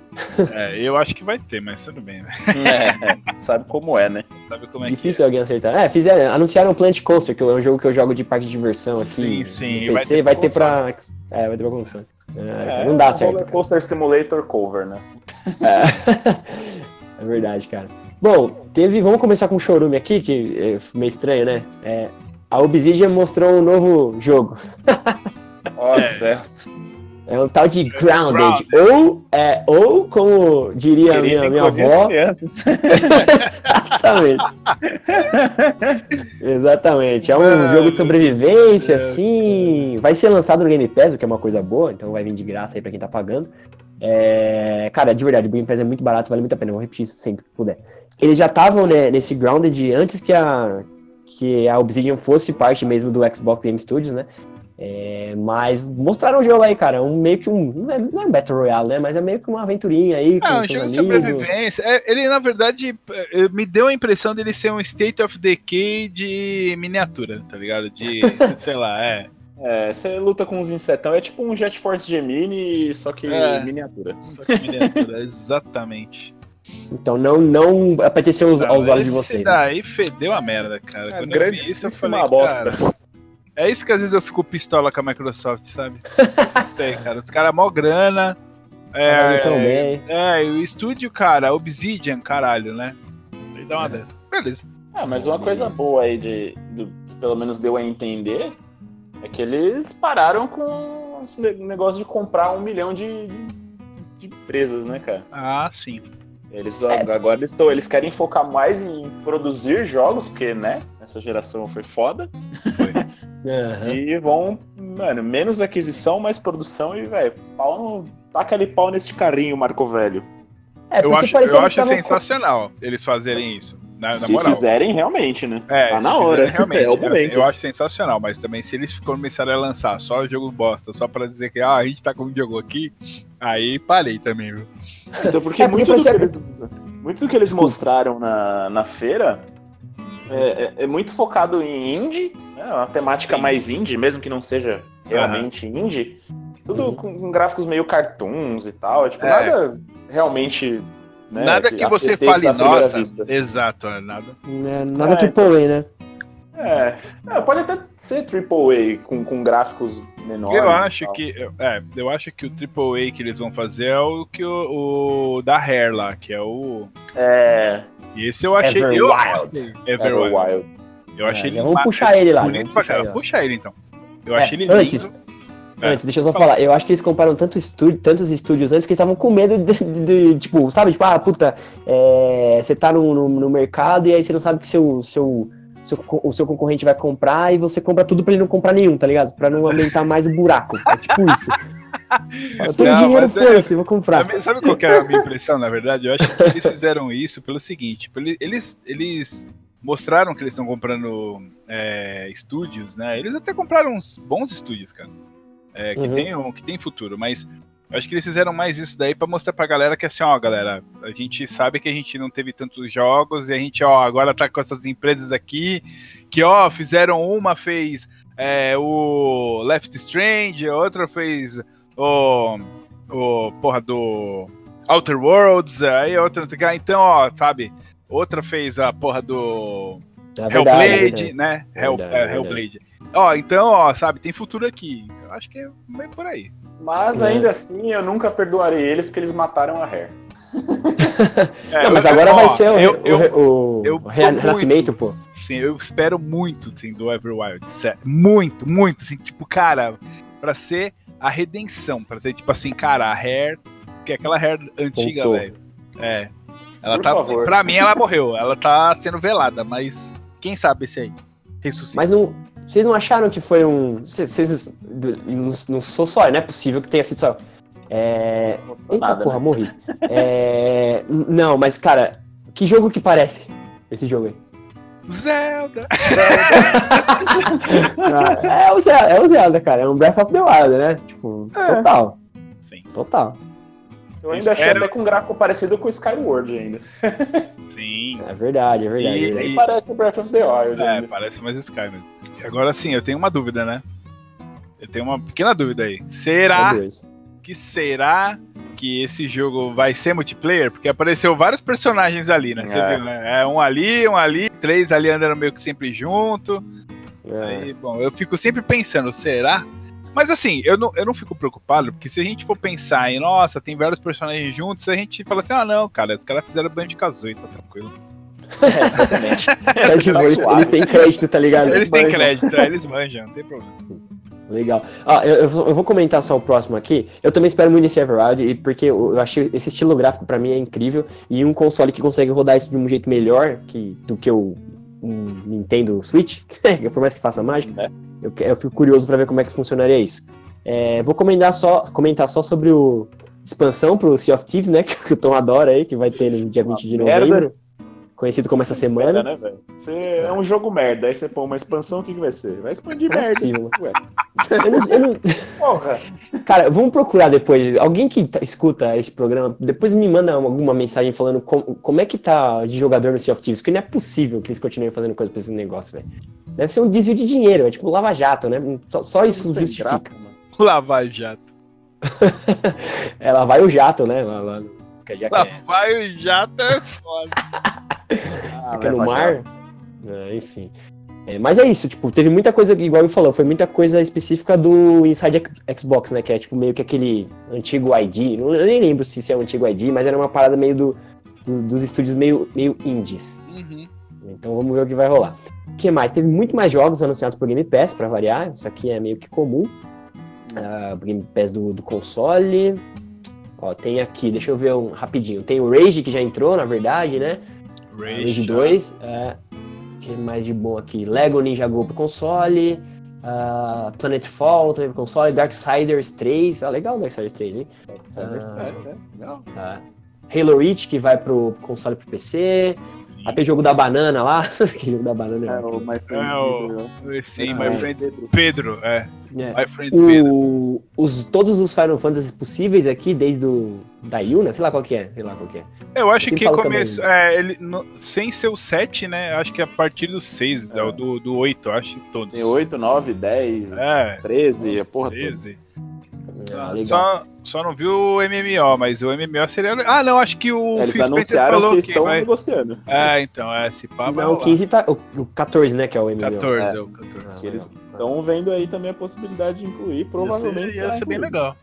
É, eu acho que vai ter, mas tudo bem, né? É, sabe como é, né? Sabe como é Difícil alguém acertar. É, fizeram, anunciaram Plant Coaster, que é um jogo que eu jogo de parque de diversão aqui. Sim, sim, No vai PC, ter vai pra ter pra. É, vai ter pra console. É, não dá certo. Roller. Coaster Simulator Cover, né? É verdade, cara. Bom, teve. Vamos começar com o Chorume aqui, que é meio estranho, né? É, a Obsidian mostrou um novo jogo. Ó céus. É um tal de Grounded. Ou, é, ou como diria a minha, minha avó. Exatamente. Exatamente. É um Mano jogo de sobrevivência, assim. Vai ser lançado no Game Pass, o que é uma coisa boa, então vai vir de graça aí pra quem tá pagando. É, Cara, de verdade, o Game Pass é muito barato, vale muito a pena. Eu vou repetir isso sempre que puder. Eles já estavam né, nesse Grounded antes que a, que a Obsidian fosse parte mesmo do Xbox Game Studios, né? É, mas mostraram o jogo aí, cara. Um, meio que um. Não é, não é um Battle Royale, né? Mas é meio que uma aventurinha aí com Ah, um seus jogo de amigos. sobrevivência. É, ele, na verdade, eh, me deu a impressão dele ser um State of Decay de miniatura, tá ligado? De, sei lá, é. É, você luta com uns insetão, é tipo um Jet Force Gemini, só que É. miniatura. Só que miniatura, exatamente. Então não, não apeteceu aos, aos olhos de esse vocês. né? daí fedeu a merda, cara. É, Quando eu vi isso, eu falei, grandíssima bosta. cara... É isso que às vezes eu fico pistola com a Microsoft, sabe? Não sei, cara. Os caras mó grana. É, tão bem. é, e o estúdio, cara, Obsidian, caralho, né? Aí dá uma É. dessa. Beleza. Ah, mas uma coisa boa aí de, que pelo menos deu a entender é que eles pararam com esse ne- negócio de comprar um milhão de, de, empresas, né, cara? Ah, sim. Eles É. agora eles, tão- eles querem focar mais em produzir jogos, porque, né, essa geração foi foda. Aham. E vão, mano, menos aquisição, mais produção e, velho, pau no. Taca ali pau nesse carrinho, Marco Velho. É, eu acho, eu acho sensacional eles fazerem isso. Na, na Se moral. fizerem, realmente, né? É, tá na hora. Realmente, é o eu, momento. eu acho sensacional, mas também se eles começarem a lançar só jogo bosta, só pra dizer que ah, a gente tá com um jogo aqui, aí parei também, viu? Então, porque, É, porque muito, do que parecia- eles, muito do que eles mostraram na, na feira é, é- é muito focado em indie, né? Uma temática Sim. mais indie, mesmo que não seja realmente indie. Tudo Uhum. com, com gráficos meio cartoons e tal. Tipo, É. nada realmente. Né, nada que você fale, nossa, vista. exato, é nada. Né, nada É, triple A, né? É, é, pode até ser AAA com, com gráficos menores. Eu acho que. É, eu acho que o AAA que eles vão fazer é o que o, o da Hair lá, que é o. É. E esse eu achei. Eu Everwild. gostei. Everwild. Everwild. Eu achei É, ele. vamos puxar ele lá, bonito vamos pra puxar ele lá. Puxa ele então. Eu É, achei ele lindo. antes, É. Antes, deixa eu só falar. Eu acho que eles compraram tanto estúdio, tantos estúdios antes que eles estavam com medo de, de- de, tipo, sabe? Tipo, ah, puta, é, você tá no, no, no mercado e aí você não sabe que seu, seu, seu, o seu concorrente vai comprar e você compra tudo pra ele não comprar nenhum, tá ligado? Pra não aumentar mais o buraco. É tipo isso. Eu tenho Não, dinheiro, é- foda-se, vou comprar. Sabe, sabe qual que é a minha impressão, na verdade? Eu acho que eles fizeram isso pelo seguinte: tipo, ele- eles, eles mostraram que eles estão comprando é, estúdios, né? Eles até compraram uns bons estúdios, cara. É, que, Uhum. tem, um- que tem futuro, mas acho que eles fizeram mais isso daí pra mostrar pra galera que assim, ó, galera, a gente sabe que a gente não teve tantos jogos e a gente, ó, agora tá com essas empresas aqui que, ó, fizeram uma, fez é, o Left Strange, a outra fez o, o porra do Outer Worlds, aí a outra não sei o que, então, ó, sabe, outra fez a porra do É verdade, é Hellblade, verdade. né? É Hell, é, é. Hellblade. Ó, então, ó, sabe, tem futuro aqui. Eu acho que é meio por aí. Mas É. ainda assim, eu nunca perdoarei eles porque eles mataram a Hair. É, Não, mas eu- agora ó, vai ser o, eu, eu, o, eu o renascimento, pô. sim, eu espero muito sim, do Everwild. Muito, muito. Assim, tipo, cara, pra ser a redenção. Pra ser, tipo assim, cara, a Hair, que é aquela Hair antiga, velho. É. Ela Por tá. favor. Pra mim, ela morreu. Ela tá sendo velada, mas quem sabe esse aí? Ressuscita. Mas não, Vocês não acharam que foi um. Vocês, não, não sou só, não é possível que tenha sido só. É. Eita Nada, porra, né? morri. É. Não, mas cara, que jogo que parece esse jogo aí? Zelda! Ah, é, o Zelda, é o Zelda, cara. É um Breath of the Wild, né? Tipo, É. total. Sim, Total. Eu ainda achei Espero- até com um gráfico parecido com o Skyward ainda. sim. É verdade, é verdade. E-. Nem parece Breath of the Wild É, ainda. parece mais Skyrim. Agora sim, eu tenho uma dúvida, né? Eu tenho uma pequena dúvida aí. Será que será que esse jogo vai ser multiplayer? Porque apareceu vários personagens ali, né? Você É. viu, né? É um ali, um ali, três ali andando meio que sempre junto. É. Aí, bom, eu fico sempre pensando, será? Mas assim, eu não, eu não fico preocupado, porque se a gente for pensar em, nossa, tem vários personagens juntos, a gente fala assim, ah não, cara, os caras fizeram banho de Kazooie, tá tranquilo. É, exatamente. É, tipo, Tá eles, eles têm crédito, tá ligado? Eles têm manjam. crédito, é, eles manjam, não tem problema. Legal. Ah, eu, eu vou- comentar só o próximo aqui. Eu também espero muito esse Everwild, porque eu achei esse estilo gráfico pra mim é incrível. E um console que consegue rodar isso de um jeito melhor que, do que o um Nintendo Switch, por mais que faça mágica, É. eu, eu fico curioso pra ver como é que funcionaria isso. É, vou comentar só, comentar só sobre o expansão pro Sea of Thieves, né? Que, o Tom adora aí, que vai ter no dia 20 de novembro. Conhecido como essa semana. Merda, né, velho? Você é um jogo merda, aí você põe uma expansão, o que, que vai ser? Vai expandir Não é merda. Eu não- eu não, porra. Cara, vamos procurar depois. Alguém que tá- escuta esse programa, depois me manda alguma mensagem falando com- como é que tá de jogador no Sea of Thieves, porque não é possível que eles continuem fazendo coisa pra esse negócio, velho. Deve ser um desvio de dinheiro, é tipo Lava Jato, né? Só, só isso justifica. mano. Lava Jato. Ela vai o jato, né? Lá, lá, Lá é, vai o jato é foda. Ah, fica no mar. É, enfim. É, mas é isso, tipo, teve muita coisa, igual ele falou, foi muita coisa específica do Inside Xbox, né? Que é tipo meio que aquele antigo ID. não- Eu nem lembro se isso é um antigo ID, mas era uma parada meio do, do- dos estúdios meio, meio indies. Uhum. Então vamos ver o que vai rolar. O que mais? Teve muito mais jogos anunciados por Game Pass, pra variar. Isso aqui é meio que comum. Ah, Game Pass do, do console. Ó, tem aqui, deixa eu ver um rapidinho. Tem o Rage, que já entrou, na verdade, né? Rage, Rage 2. É, o que mais de bom aqui? Lego Ninja Go pro console. ah, Planetfall também pro console. Darksiders 3. Ah, legal o Darksiders 3, hein? Cyber Ah. Strike, né? Legal. Ah, Halo Reach, que vai pro console pro PC. Aquele jogo da banana lá. Aquele jogo da banana. É, o My Friend É, o- Pedro, Sim, Ah, my é. friend Pedro, é. É. My friend Pedro. O, os, todos os Final Fantasy possíveis aqui, desde o da Yuna, sei lá qual que é, sei lá qual que é. Eu acho sempre que falo começou. É, ele, no- sem ser o 7, né? Acho que a partir do 6, é. É. do, do 8, acho que todos. Tem 8, 9, 10, É, 13, a porra toda. 13. Ah, Só- legal. Só, só não viu o MMO, mas o MMO seria. Ah, não, acho que o É, Eles anunciaram falou que estão vai. negociando. É, então, é, esse papo. vai Não, o rolar. 15 tá. O, o 14, né, que é o MMO. 14, É. é o 14. Que eles estão vendo aí também a possibilidade de incluir, provavelmente. Ia ser, ia ser bem legal.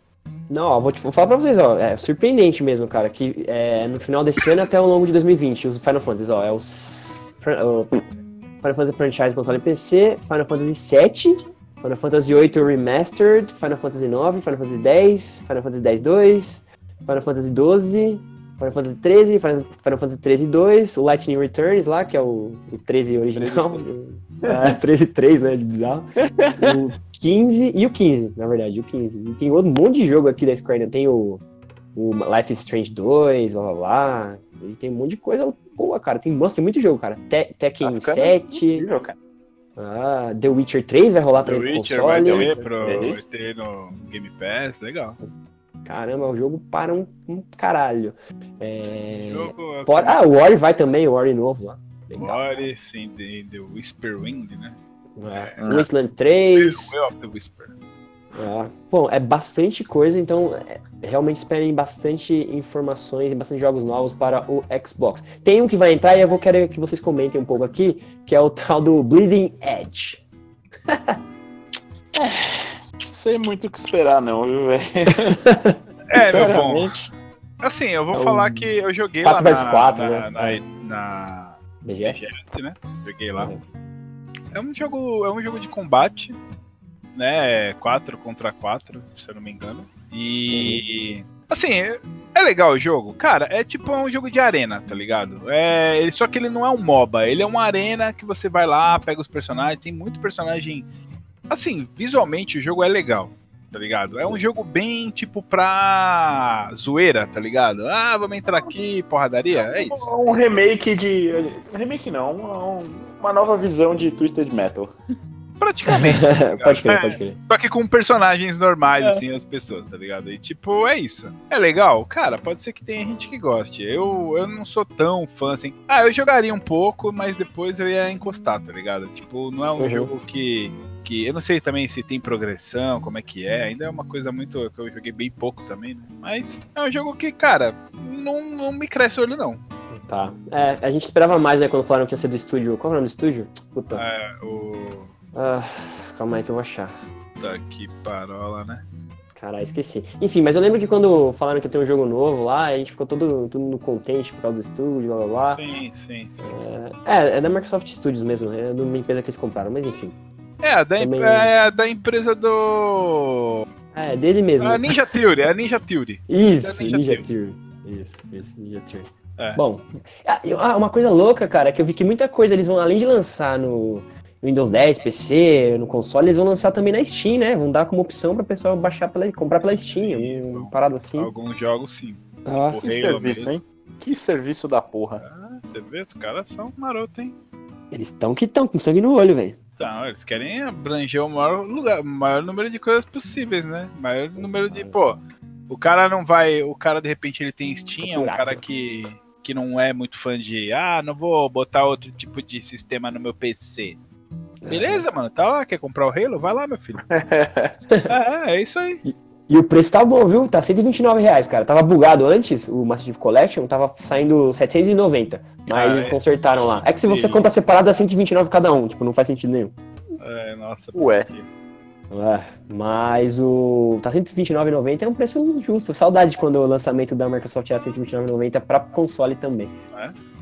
Não, ó, vou, te, vou falar pra vocês, ó, é surpreendente mesmo, cara, que é, no final desse ano até ao longo de 2020, os Final Fantasy, ó, é os o Final Fantasy Franchise console PC, Final Fantasy VII, Final Fantasy VIII Remastered, Final Fantasy IX, Final Fantasy X, Final Fantasy X-2, Final Fantasy XII, Final Fantasy XIII, Final Fantasy XIII 2, o Lightning Returns lá, que é o, o 13 original, é, 13 3, né, de bizarro, o 15 e o 15, na verdade, o 15. E tem outro monte de jogo aqui da Square, né? tem o, o Life is Strange 2, blá blá blá. E tem um monte de coisa boa, cara. Tem, nossa, tem muito jogo, cara. Te- Tekken Tá ficando 7, incrível, cara. Ah, The Witcher 3 vai rolar The também pro Witcher vai ter, pro, É vai isso? ter no Game Pass, legal. Caramba, o jogo para um, um caralho. É... Jogo, assim, Fora, ah, o Ori vai também, o Ori novo lá. Legal. Ori, sim, The, the Whisper Wind, né? É. Wasteland 3. Way of the Whisper. Ah, bom, é bastante coisa, então é, realmente esperem bastante informações e bastante jogos novos para o Xbox. Tem um que vai entrar e eu vou querer que vocês comentem um pouco aqui, que é o tal do Bleeding Edge. Não sei muito o que esperar, não, viu, velho? É, meu bom. Assim, eu vou É um falar que eu joguei 4 lá na, 4, na, né? na, É. na BGS? BGS, né? Joguei lá. Uhum. É um jogo, é um jogo de combate, né? 4 contra 4, se eu não me engano. E assim, É legal o jogo? Cara, é tipo um jogo de arena, tá ligado? É, só que ele não é um MOBA, ele é uma arena que você vai lá, pega os personagens, tem muito personagem. Assim, visualmente o jogo é legal, tá ligado? É um jogo bem tipo pra zoeira, tá ligado? Ah, vamos entrar aqui, porradaria, é isso. Um remake de. Remake não, um- uma nova visão de Twisted Metal. Praticamente. pode crer, É. pode crer. Só que com personagens normais, É. assim, as pessoas, tá ligado? E tipo, é isso. É legal? Cara, pode ser que tenha gente que goste. Eu, eu não sou tão fã assim. Ah, eu jogaria um pouco, mas depois eu ia encostar, tá ligado? Tipo, não é um Uhum. jogo que. que eu não sei também se tem progressão, como é que é. Ainda é uma coisa muito. que eu joguei bem pouco também, né? Mas é um jogo que, cara, não, não me cresce o olho, não. Tá. É, a gente esperava mais, né, quando falaram que ia ser do estúdio. Qual é o nome do estúdio? Puta. É, o. Ah, calma aí que eu vou achar. Tá que parola, né? Caralho, esqueci. Enfim, mas eu lembro que quando falaram que ter um jogo novo lá, a gente ficou todo, todo no contente por causa do estúdio, blá blá blá. Sim, sim, sim. É, é da Microsoft Studios mesmo, é de uma empresa que eles compraram, mas enfim. É, da, Também- é da empresa do. É, dele mesmo. A Ninja Theory, é a Ninja Theory. Isso, Ninja Ninja, Theory. Theory. Isso, isso, Ninja Theory. É. Bom, ah, ah, uma coisa louca, cara, é que eu vi que muita coisa eles vão, além de lançar no Windows 10, PC, no console, eles vão lançar também na Steam, né? Vão dar como opção pra pessoa baixar pela, comprar pela Steam, Sim, um parado assim. Alguns jogos sim. Ah, Tipo, Que Halo serviço, mesmo. hein? Que serviço da porra. Ah, você vê, os caras são marotos, hein? eles estão que estão, com sangue no olho, velho. Então, eles querem abranger o maior lugar, o maior número de coisas possíveis, né? Maior número de. Pô, o cara não vai. O cara de repente ele tem Steam, é um cara que, que não é muito fã de. Ah, não vou botar outro tipo de sistema no meu PC. Beleza, mano, tá lá, quer comprar o Halo? Vai lá, meu filho. é, é isso aí. E o preço tá bom, viu? Tá 129 reais, cara. Tava bugado antes, o Master Chief Collection, tava saindo 790. Mas Ah, eles é? consertaram lá. É que se você Isso. compra separado, é 129 cada um. Tipo, não faz sentido nenhum. É, nossa. Ué. É, mas o. Tá 129,90 é um preço justo. Saudade de quando o lançamento da Microsoft era 129,90 pra console também.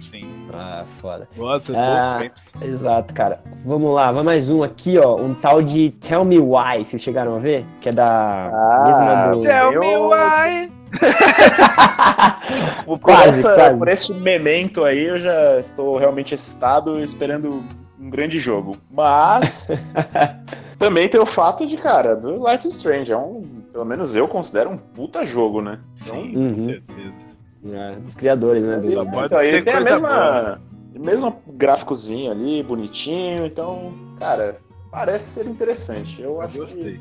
Sim. Ah, foda. Nossa, Ah. tempos. Exato, cara. Vamos lá, vai mais um aqui, ó. Um tal de Tell Me Why. Vocês chegaram a ver? Que é da Ah, mesma do. Tell me why. Quase, essa- quase. por esse memento aí, eu já estou realmente excitado esperando um grande jogo. Mas também tem o fato de, cara, do Life is Strange. É um, pelo menos eu considero um puta jogo, né? Sim, Uhum. com certeza. É, dos criadores, né? Do... Só pode então, ele ser tem a mesma, boa. mesmo gráficozinho ali, bonitinho. Então, cara, parece ser interessante. Eu Eu acho gostei. que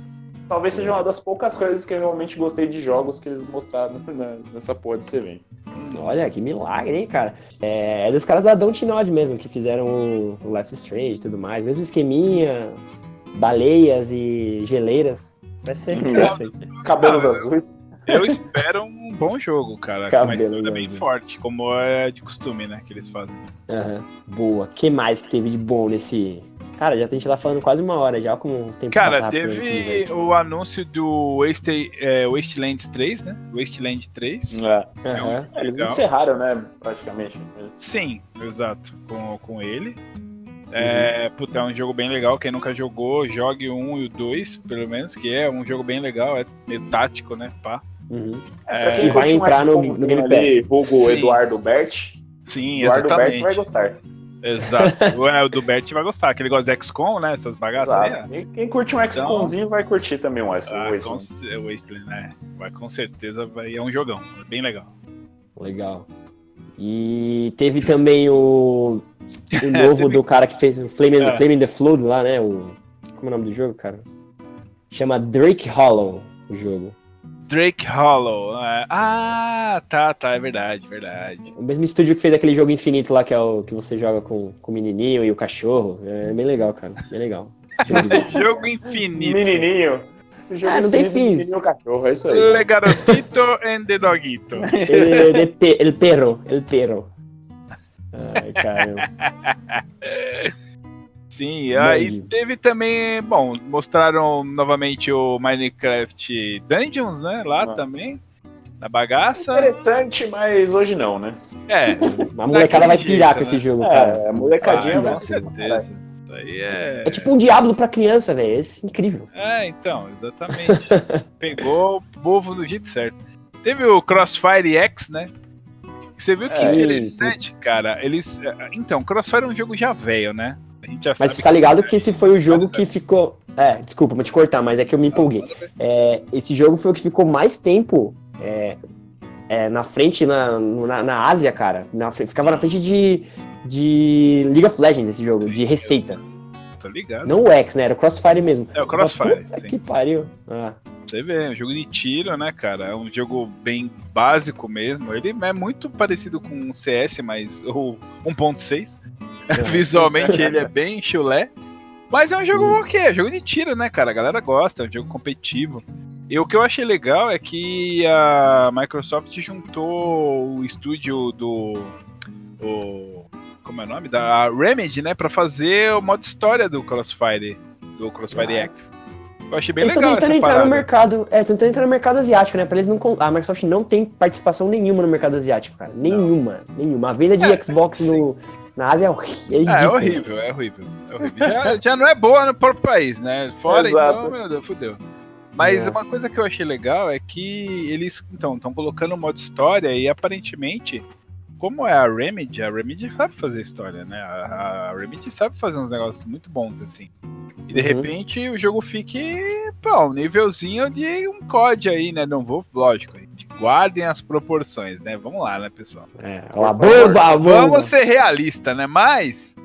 talvez seja uma das poucas coisas que eu realmente gostei de jogos que eles mostraram na- nessa porra desse evento. Olha, que milagre, hein, cara. É, é dos caras da Dontnod mesmo, que fizeram o, o Life is Strange e tudo mais. Mesmo esqueminha, baleias e geleiras. Vai ser interessante. Cabelos Ah, azuis. Eu espero um bom jogo, cara. Cabelo história bem azul. forte, como é de costume, né? Que eles fazem. Aham. Boa. que mais que teve de bom nesse. Cara, já a gente tá falando quase uma hora já, como o tempo Cara, rápido nesse teve evento. o anúncio do Waste, é, Wastelands 3, né? Wasteland 3. É. Aham. É, Eles Legal. encerraram, né, praticamente. Sim, exato, com, com ele. É, puta, é um jogo bem legal. Quem nunca jogou, jogue o 1 e o 2, pelo menos, que é um jogo bem legal, é meio tático, né? Pá. Uhum. É, Pra quem E vai um entrar no- no Game ali, Vulgo Sim. Eduardo Bert. sim, Eduardo Bert exatamente. vai gostar. Exato. é, o do Bert vai gostar, que ele gosta de XCOM, né? Essas bagaças aí. Exato. Quem curte um XCOMzinho vai curtir também um Ah, com, Wasteland. Wasteland, né? Vai com certeza, vai, é um jogão, é bem legal. Legal. E teve também o, o novo do cara que fez o Flame, É. Flame in the Flood lá, né? O, como é o nome do jogo, cara? Chama Drake Hollow o jogo. Drake Hollow. é, Ah, tá, tá, é verdade, verdade. O mesmo estúdio que fez aquele jogo infinito lá, que é o que você joga com, com o menininho e o cachorro. É bem legal, cara. Bem legal. Jogo infinito. Menininho. Jogo Ah, não tem fins. Menininho e cachorro, é isso aí. Le garotito and the dogito. el, el pe- el perro, el perro. Ai, caramba. Sim, aí teve também, bom, mostraram novamente o Minecraft Dungeons, né? Lá Ah. também. Na bagaça. Interessante, mas hoje não, né? É, A molecada vai pirar jeito, com esse né? jogo, cara. É, a molecadinha ah, vai com certeza. Isso aí é. É tipo um diabo pra criança, velho. Esse é incrível. É, então, exatamente. Pegou o povo do jeito certo. Teve o Crossfire X, né? Você viu que É, interessante, cara? Eles. Então, Crossfire é um jogo já velho, né? Mas você tá ligado que esse foi o jogo que ficou. É, desculpa, vou te cortar, mas é que eu me empolguei. É, esse jogo foi o que ficou mais tempo é, é, na frente na, na, na Ásia, cara. Na ficava na frente de, de League of Legends esse jogo, de receita. Tá ligado? Não o X, né? Era o Crossfire mesmo. É o Crossfire. Sim. que pariu. Ah, Você vê, é um jogo de tiro, né, cara? É um jogo bem básico mesmo. Ele é muito parecido com o CS, mas o 1.6. Visualmente ele é bem chulé. Mas é um jogo o quê? É jogo de tiro, né, cara? A galera gosta, é um jogo competitivo. E o que eu achei legal é que a Microsoft juntou o estúdio do. O, como é o nome? Da Remedy, né? Pra fazer o modo história do Crossfire. Do Crossfire Ah. X. Eu achei bem Eles estão legal tentando essa entrar parada. no mercado. É, estão tentando entrar no mercado asiático, né? Pra eles não. A Microsoft não tem participação nenhuma no mercado asiático, cara. Nenhuma. Nenhuma. A venda de É, Xbox no, na Ásia é horrível. É, É, horrível, é horrível. É horrível. Já, já não é boa no próprio país, né? Fora, Exato. então, meu Deus, fudeu. Mas É. uma coisa que eu achei legal é que eles, então, estão colocando o modo história e aparentemente, como é a Remedy, a Remedy sabe fazer história, né? A, a Remedy sabe fazer uns negócios muito bons, assim. E de Uhum. repente o jogo fique, pô, um nívelzinho de um COD aí, né? Não vou, lógico, gente, guardem as proporções, né? Vamos lá, né, pessoal? É, lá, bomba. Vamos ser realista, né? Mas,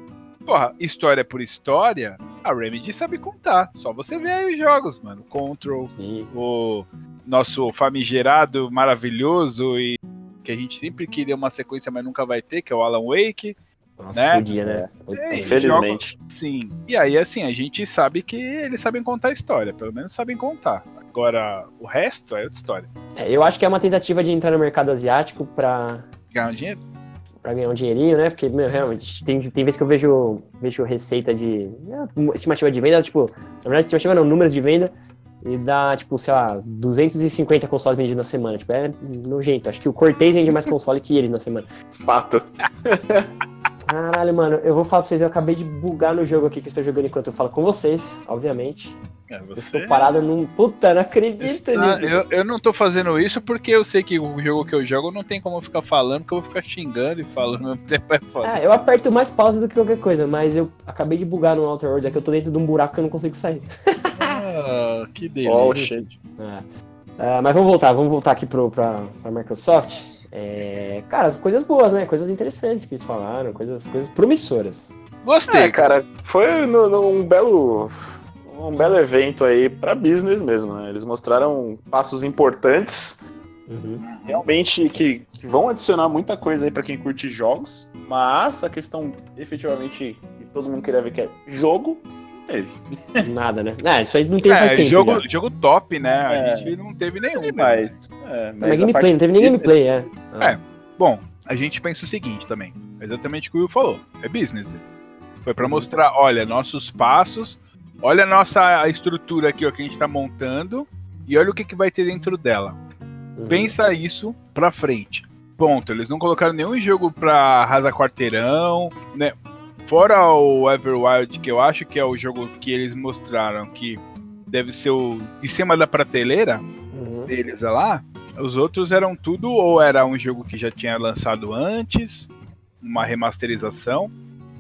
porra, história por história, a Remedy sabe contar. Só você vê aí os jogos, mano. Control, Sim. o nosso famigerado, maravilhoso e que a gente sempre queria uma sequência, mas nunca vai ter, que é o Alan Wake. Nossa, Né? podia, né? É. Infelizmente. Sim. E aí, assim, a gente sabe que eles sabem contar a história. Pelo menos sabem contar. Agora, o resto é outra história. É, eu acho que é uma tentativa de entrar no mercado asiático pra, Ganhar um dinheiro? pra ganhar um dinheirinho, né? Porque, meu, realmente, tem, tem vezes que eu vejo, vejo receita de. é, estimativa de venda, tipo, na verdade, estimativa não, números de venda, e dá, tipo, sei lá, 250 consoles vendidos na semana. Tipo, é nojento. Acho que o Cortez vende mais console que eles na semana. Fato. Caralho, mano, eu vou falar pra vocês, eu acabei de bugar no jogo aqui que eu estou jogando enquanto eu falo com vocês, obviamente. É, Eu você. estou parado num. Puta, não acredito Está- nisso. eu, eu não tô fazendo isso porque eu sei que o jogo que eu jogo não tem como eu ficar falando, porque eu vou ficar xingando e falando ao mesmo tempo é foda. Ah, eu aperto mais pausa do que qualquer coisa, mas eu acabei de bugar no Outer Worlds, é que eu tô dentro de um buraco que eu não consigo sair. Ah, que delícia. Ah, ah, mas vamos voltar, vamos voltar aqui pro, pra, pra Microsoft. É, cara, coisas boas, né? Coisas interessantes que eles falaram, coisas, coisas promissoras. Gostei, É, cara, foi no- no- um belo um belo evento aí pra business mesmo, né? Eles mostraram passos importantes, Uhum. realmente que, que vão adicionar muita coisa aí pra quem curte jogos, mas a questão efetivamente que todo mundo queria ver que é jogo, não teve. Nada, né? Ah, isso aí não tem faz É, tempo. jogo, já. jogo top, né? A É. gente não teve nenhum. né? Mas, é, Não, mas a gameplay, não teve nem gameplay, é. Ah, É. Bom, a gente pensa o seguinte também. Exatamente o que o Will falou. É business. Foi pra mostrar, olha, nossos passos, olha a nossa estrutura aqui ó, que a gente tá montando e olha o que, que vai ter dentro dela. uhum. Pensa isso pra frente. Ponto. Eles não colocaram nenhum jogo pra arrasar quarteirão, né? Fora o Everwild, que eu acho que é o jogo que eles mostraram que deve ser o de cima da prateleira Uhum. deles lá. Os outros eram tudo ou era um jogo que já tinha lançado antes, uma remasterização.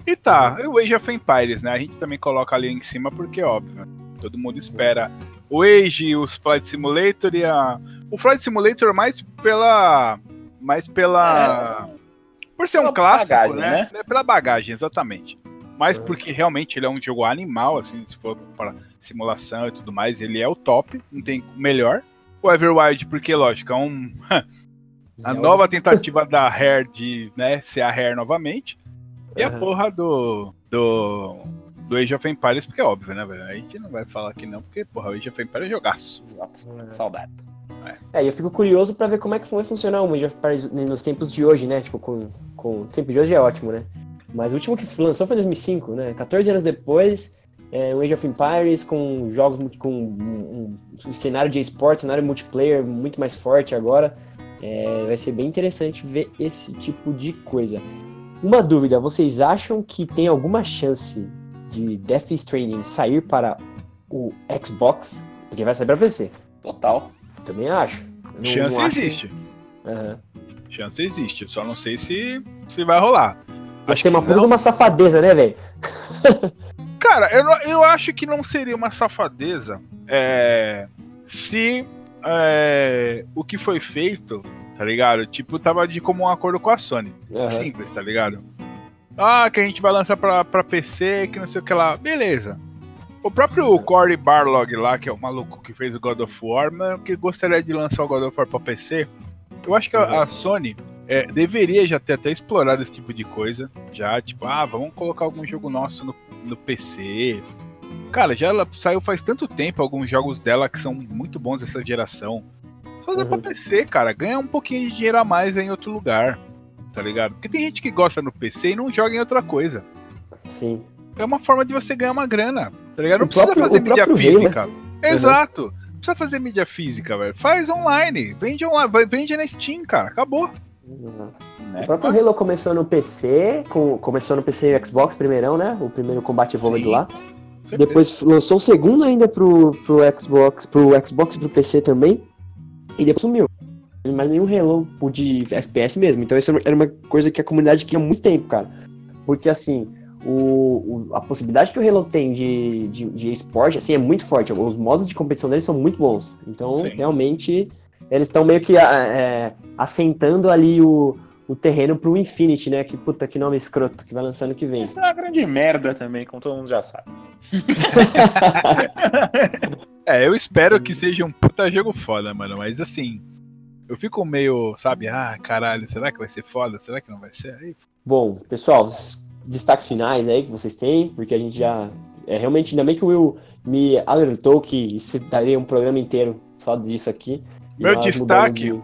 E tá, e o Age of Empires, né? A gente também coloca ali em cima porque é óbvio. Todo mundo espera o Age, os Flight Simulator e a. O Flight Simulator mais pela. Mais pela. Por ser um Pela clássico, bagagem, né? É Pela bagagem, exatamente. Mas É. porque realmente ele é um jogo animal, assim, se for para simulação e tudo mais, ele é o top, não tem melhor. O Everwild, porque, lógico, é um, a nova tentativa da Rare de né, ser a Rare novamente. E a porra do, do, do Age of Empires, porque é óbvio, né, velho? A gente não vai falar que não, porque, porra, o Age of Empires é jogaço. Saudades. É, e eu fico curioso pra ver como é que vai funcionar o Age of Empires nos tempos de hoje, né? Tipo, com, com o tempo de hoje é ótimo, né? Mas o último que lançou foi em 2005, né? 14 anos depois, é, o Age of Empires com jogos com um, um cenário de esporte, cenário multiplayer muito mais forte agora. É, vai ser bem interessante ver esse tipo de coisa. Uma dúvida, vocês acham que tem alguma chance de Death Stranding sair para o Xbox? Porque vai sair para PC. Total. Também acho. Não- Chance não acho- existe. Aham. Chance existe. Eu Só não sei se, se vai rolar. Vai Acho ser uma que puta de uma safadeza, né, velho? Cara, eu, eu acho que não seria uma safadeza é, se é, o que foi feito, tá ligado? Tipo, tava de comum acordo com a Sony. Aham. Simples, tá ligado? Ah, que a gente vai lançar pra, pra PC, que não sei o que lá. Beleza. O próprio Corey Barlog lá, que é o maluco que fez o God of War, mas que gostaria de lançar o God of War pra PC, eu acho que a, a Sony é, deveria já ter até explorado esse tipo de coisa. Já, tipo, ah, vamos colocar algum jogo nosso no, no PC. Cara, já ela saiu faz tanto tempo alguns jogos dela que são muito bons dessa geração. Só dá pra Uhum. PC, cara. Ganha um pouquinho de dinheiro a mais em outro lugar. Tá ligado? Porque tem gente que gosta no PC e não joga em outra coisa. Sim. É uma forma de você ganhar uma grana. Tá ligado? Não O precisa próprio- fazer mídia próprio Halo, física. Exato. Não precisa fazer mídia física, velho. Faz online. Vende online. Vende na Steam, cara. Acabou. Uhum. Né? O próprio Halo começou no PC, com, começou no PC e Xbox primeirão, né? O primeiro Combat Evolved Sim. lá. Certeza. Depois lançou o segundo ainda pro, pro Xbox, pro Xbox e pro PC também. E depois sumiu. Mas nenhum Halo o de FPS mesmo. Então isso era uma coisa que a comunidade queria há muito tempo, cara. Porque assim, o, o- a possibilidade que o Halo tem de, de, de esporte assim, é muito forte. Os modos de competição deles são muito bons. Então, Sim. realmente, eles estão meio que a- é, assentando ali o, o terreno pro Infinity, né? Que puta que nome escroto que vai lançando que vem. Isso é uma grande merda também, como todo mundo já sabe. É, eu espero que seja um puta jogo foda, mano. Mas assim, eu fico meio, sabe, ah, caralho, será que vai ser foda? Será que não vai ser? Aí, Bom, pessoal, os destaques finais aí que vocês têm, porque a gente já. É, realmente, ainda bem que o Will me alertou que isso daria um programa inteiro só disso aqui. Meu destaque- de-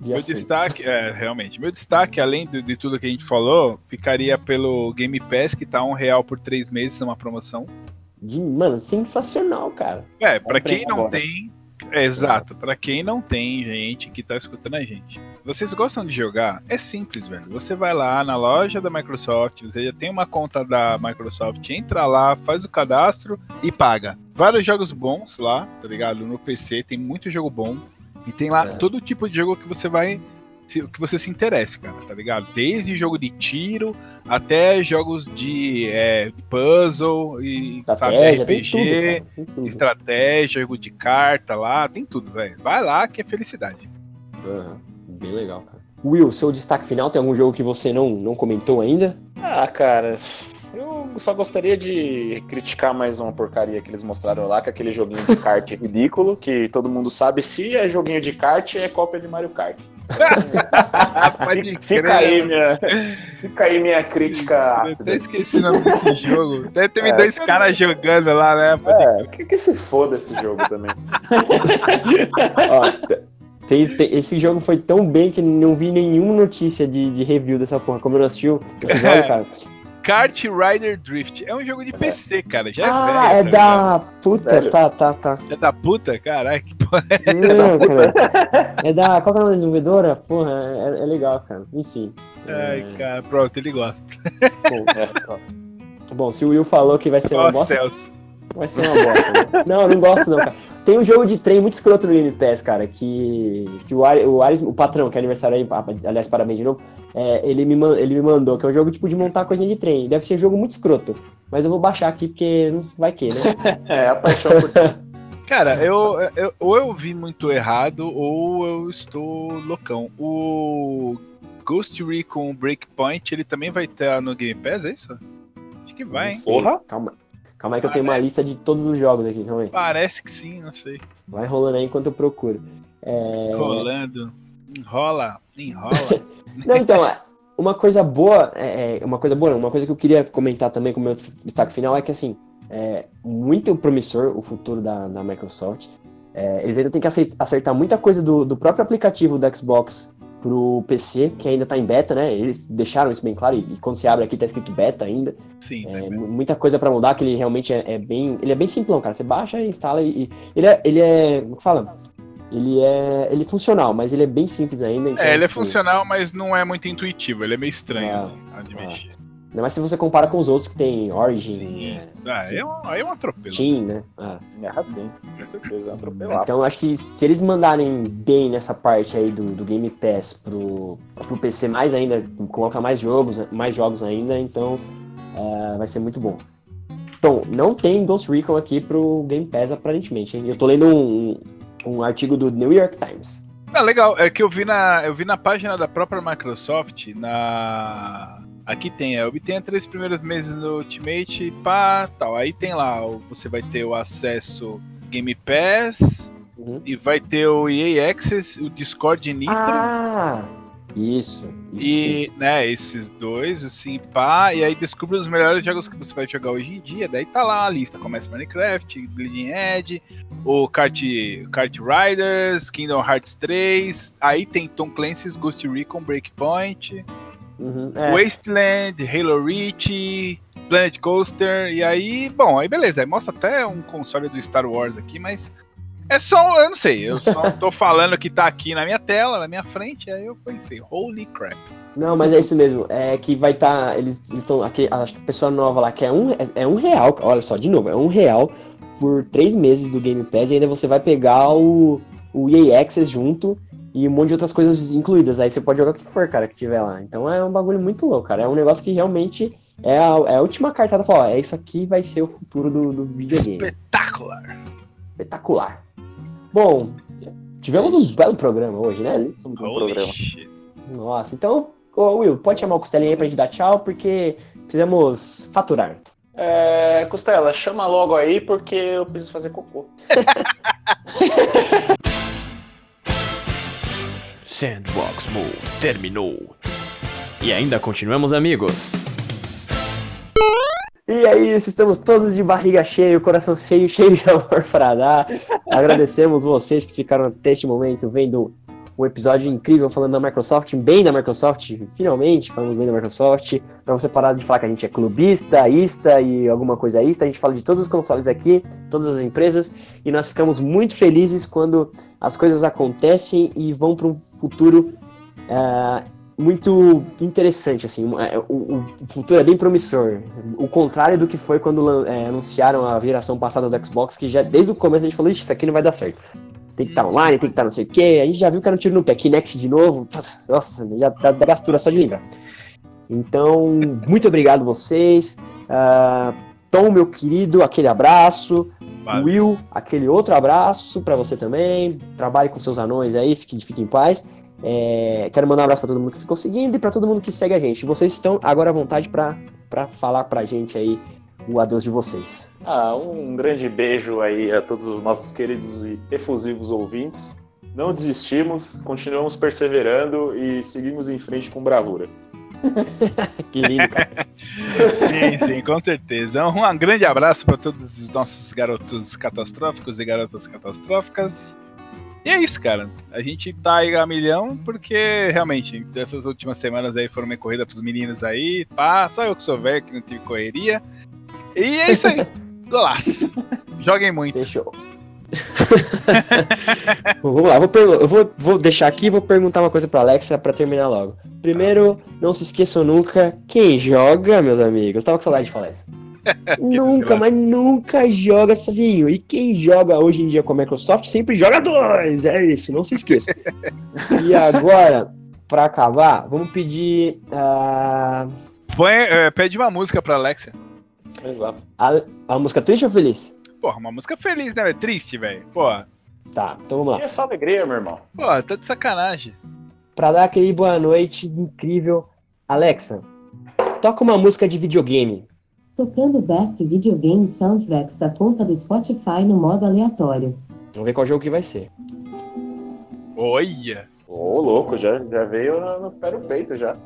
de Meu assunto. destaque, é, realmente, meu destaque, além de, de tudo que a gente falou, ficaria pelo Game Pass, que tá um real por três meses, é uma promoção. De- mano, sensacional, cara. É, pra Comprei quem não agora. tem. É, exato, pra quem não tem gente que tá escutando a gente. Vocês gostam de jogar? É simples, velho. Você vai lá na loja da Microsoft, você já tem uma conta da Microsoft, entra lá, faz o cadastro e paga. Vários jogos bons lá, tá ligado? No PC tem muito jogo bom. E tem lá É. todo tipo de jogo que você vai. Se- Que você se interesse, cara, tá ligado? Desde jogo de tiro até jogos de é, puzzle e sabe, Estratégia, tem RPG tudo, cara. Tem tudo. estratégia, jogo de carta lá, tem tudo, velho. Vai lá que é felicidade. Aham, Bem legal, cara. Will, seu destaque final, tem algum jogo que você não, não comentou ainda? Ah, cara, só gostaria de criticar mais uma porcaria que eles mostraram lá, que é aquele joguinho de kart ridículo, que todo mundo sabe, se é joguinho de kart, é cópia de Mario Kart. Fica aí minha, fica aí minha crítica Eu até esqueci o nome desse jogo. Até teve É, dois caras jogando lá, né? É, que, que se foda esse jogo também. Ó, esse jogo foi tão bem que não vi nenhuma notícia de, de review dessa porra. Como eu não assisti o episódio, cara. Kart Rider Drift. É um jogo de PC, cara. Já é ah, velho. é tá da. Puta, Velho. tá, tá, tá. É da puta, caralho. Que porra é Não, cara. É da. Qual que é o nome da desenvolvedora? Porra, é, é legal, cara. Enfim. Ai, É, cara, pronto, ele gosta. bom, bom, se o Will falou que vai ser uma Ó, bosta, Celso. vai ser uma bosta. Né? Não, eu não gosto, não, cara. Tem um jogo de trem muito escroto no Game Pass, cara, que, que o, Ares, o Ares, o patrão, que é aniversário aí, aliás, parabéns de novo, é, ele, me, man- ele me mandou, que é um jogo tipo de montar coisinha de trem. Deve ser um jogo muito escroto. Mas eu vou baixar aqui porque não vai que, né? É, a paixão por. Cara, eu, eu- ou eu vi muito errado, ou eu estou loucão. O Ghost Recon Breakpoint, ele também vai estar no Game Pass, é isso? Acho que vai, hein? Porra. Calma, calma aí que eu tenho uma lista de todos os jogos aqui, calma aí. Parece que sim, não sei. Vai rolando aí enquanto eu procuro. É... Rolando. Enrola, enrola. Não, então, é, uma coisa boa, é, é, uma coisa boa, não, uma coisa que eu queria comentar também com o meu destaque final é que, assim, é muito promissor o futuro da, da Microsoft. É, eles ainda têm que acertar muita coisa do, do próprio aplicativo do Xbox pro PC, que ainda tá em beta, né? Eles deixaram isso bem claro, e, e quando você abre aqui tá escrito beta ainda. Sim, É, né? mu- muita coisa pra mudar, que ele realmente é, é bem. Ele é bem simplão, cara. Você baixa instala e. e- ele, é, ele é. Como que fala? Ele é. Ele é funcional, mas ele é bem simples ainda. então, É, ele é tipo, funcional, mas não é muito intuitivo. Ele é meio estranho, Ah, assim, de ah. mexer. Ainda mais se você compara com os outros que tem Origin, Sim. é, Ah, é um, aí é um atropelo. Steam, né? Ah. É assim, com certeza, é um atropelaço. Então acho que se eles mandarem bem nessa parte aí do, do Game Pass pro, pro PC mais ainda, colocar mais jogos, mais jogos ainda, então é, vai ser muito bom. Bom, não tem Ghost Recon aqui pro Game Pass aparentemente, hein? Eu tô lendo um, um artigo do New York Times. Ah, legal. É que eu vi na, eu vi na página da própria Microsoft, na. Aqui tem, é, obtenha três primeiros meses no Ultimate, pá, tal. Aí tem lá, você vai ter o acesso Game Pass Uhum. e vai ter o EA Access, o Discord Nitro. Ah! Isso. isso sim. E, né, esses dois, assim, pá, e aí descubra os melhores jogos que você vai jogar hoje em dia. Daí tá lá a lista: começa Minecraft, Bleeding Edge, o Kart, Kart Riders, Kingdom Hearts 3. Aí tem Tom Clancy's Ghost Recon Breakpoint, Uhum, é. Wasteland, Halo Reach, Planet Coaster. E aí, bom, aí beleza. Aí mostra até um console do Star Wars aqui, mas. É só, eu não sei, eu só tô falando que tá aqui na minha tela, na minha frente, aí eu pensei, holy crap. Não, mas é isso mesmo. É que vai estar. eles estão. Aqui, acho que a pessoa nova lá que é um, é, é um real. Olha só, de novo, é um real por três meses do Game Pass e ainda você vai pegar o, o EA Access junto e um monte de outras coisas incluídas. Aí você pode jogar o que for, cara, que tiver lá. Então é um bagulho muito louco, cara. É um negócio que realmente é a, é a última cartada. Falar, ó, é isso aqui vai ser o futuro do, do videogame. Espetacular. Espetacular. Bom, tivemos um belo programa hoje, né? Um Holy programa. shit. Nossa, então, ô Will, pode chamar o Costelinha aí pra gente dar tchau, porque precisamos faturar. É, Costela, chama logo aí porque eu preciso fazer cocô. Sandbox Mode terminou. E ainda continuamos amigos. E é isso, estamos todos de barriga cheia, coração cheio, cheio de amor para dar. Agradecemos vocês que ficaram até este momento vendo um episódio incrível falando da Microsoft, bem da Microsoft, finalmente falando bem da Microsoft, para você parar de falar que a gente é clubista, ista e alguma coisa ista, a gente fala de todos os consoles aqui, todas as empresas, e nós ficamos muito felizes quando as coisas acontecem e vão para um futuro ah, muito interessante, assim, é, o, o futuro é bem promissor, o contrário do que foi quando é, anunciaram a geração passada do Xbox, que já desde o começo a gente falou, isso aqui não vai dar certo. Tem que estar online, tem que estar não sei o quê. A gente já viu que era um tiro no pé. Kinect de novo. Nossa, já dá, dá gastura só de lembrar. Então, muito obrigado vocês. Ah, Tom, meu querido, aquele abraço. Valeu. Will, aquele outro abraço pra você também. Trabalhe com seus anões aí, fique, fique em paz. É, quero mandar um abraço pra todo mundo que ficou seguindo e pra todo mundo que segue a gente. Vocês estão agora à vontade pra falar pra gente aí o adeus de vocês. Ah, um grande beijo aí a todos os nossos queridos e efusivos ouvintes. Não desistimos, continuamos perseverando e seguimos em frente com bravura. Que lindo, cara. Sim, sim, com certeza. Um grande abraço para todos os nossos garotos catastróficos e garotas catastróficas. E é isso, cara. A gente tá aí a milhão porque realmente essas últimas semanas aí foram meio corrida pros meninos aí. Pá, só eu que sou velho que não tive correria. E é isso aí. Golaço. Joguem muito. Fechou. Vamos lá, vou eu vou, vou deixar aqui e vou perguntar uma coisa pra Alexa pra terminar logo. Primeiro, não se esqueçam nunca, quem joga, meus amigos, tava com saudade de falar isso. nunca, mas nunca joga sozinho. E quem joga hoje em dia com a Microsoft sempre joga dois. É isso, não se esqueça. e agora, pra acabar, vamos pedir ah, Põe, é, pede uma música pra Alexia. Exato. a, a música triste ou feliz? Porra, uma música feliz, né? velho? Triste, velho. Porra. Tá, então vamos lá. E é só alegria, meu irmão. Porra, tá de sacanagem. Pra dar aquele boa noite incrível. Alexa, toca uma música de videogame. Tocando Best Video Game Soundtracks da conta do Spotify no modo aleatório. Vamos ver qual jogo que vai ser. Olha. Ô, louco, já, já veio no, no pé no peito já.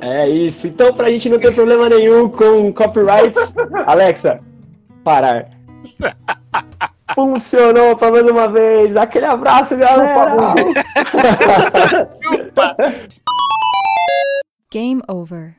É isso. Então, pra gente não ter problema nenhum com copyrights, Alexa, parar. Funcionou pra mais uma vez. Aquele abraço, galera. Game over.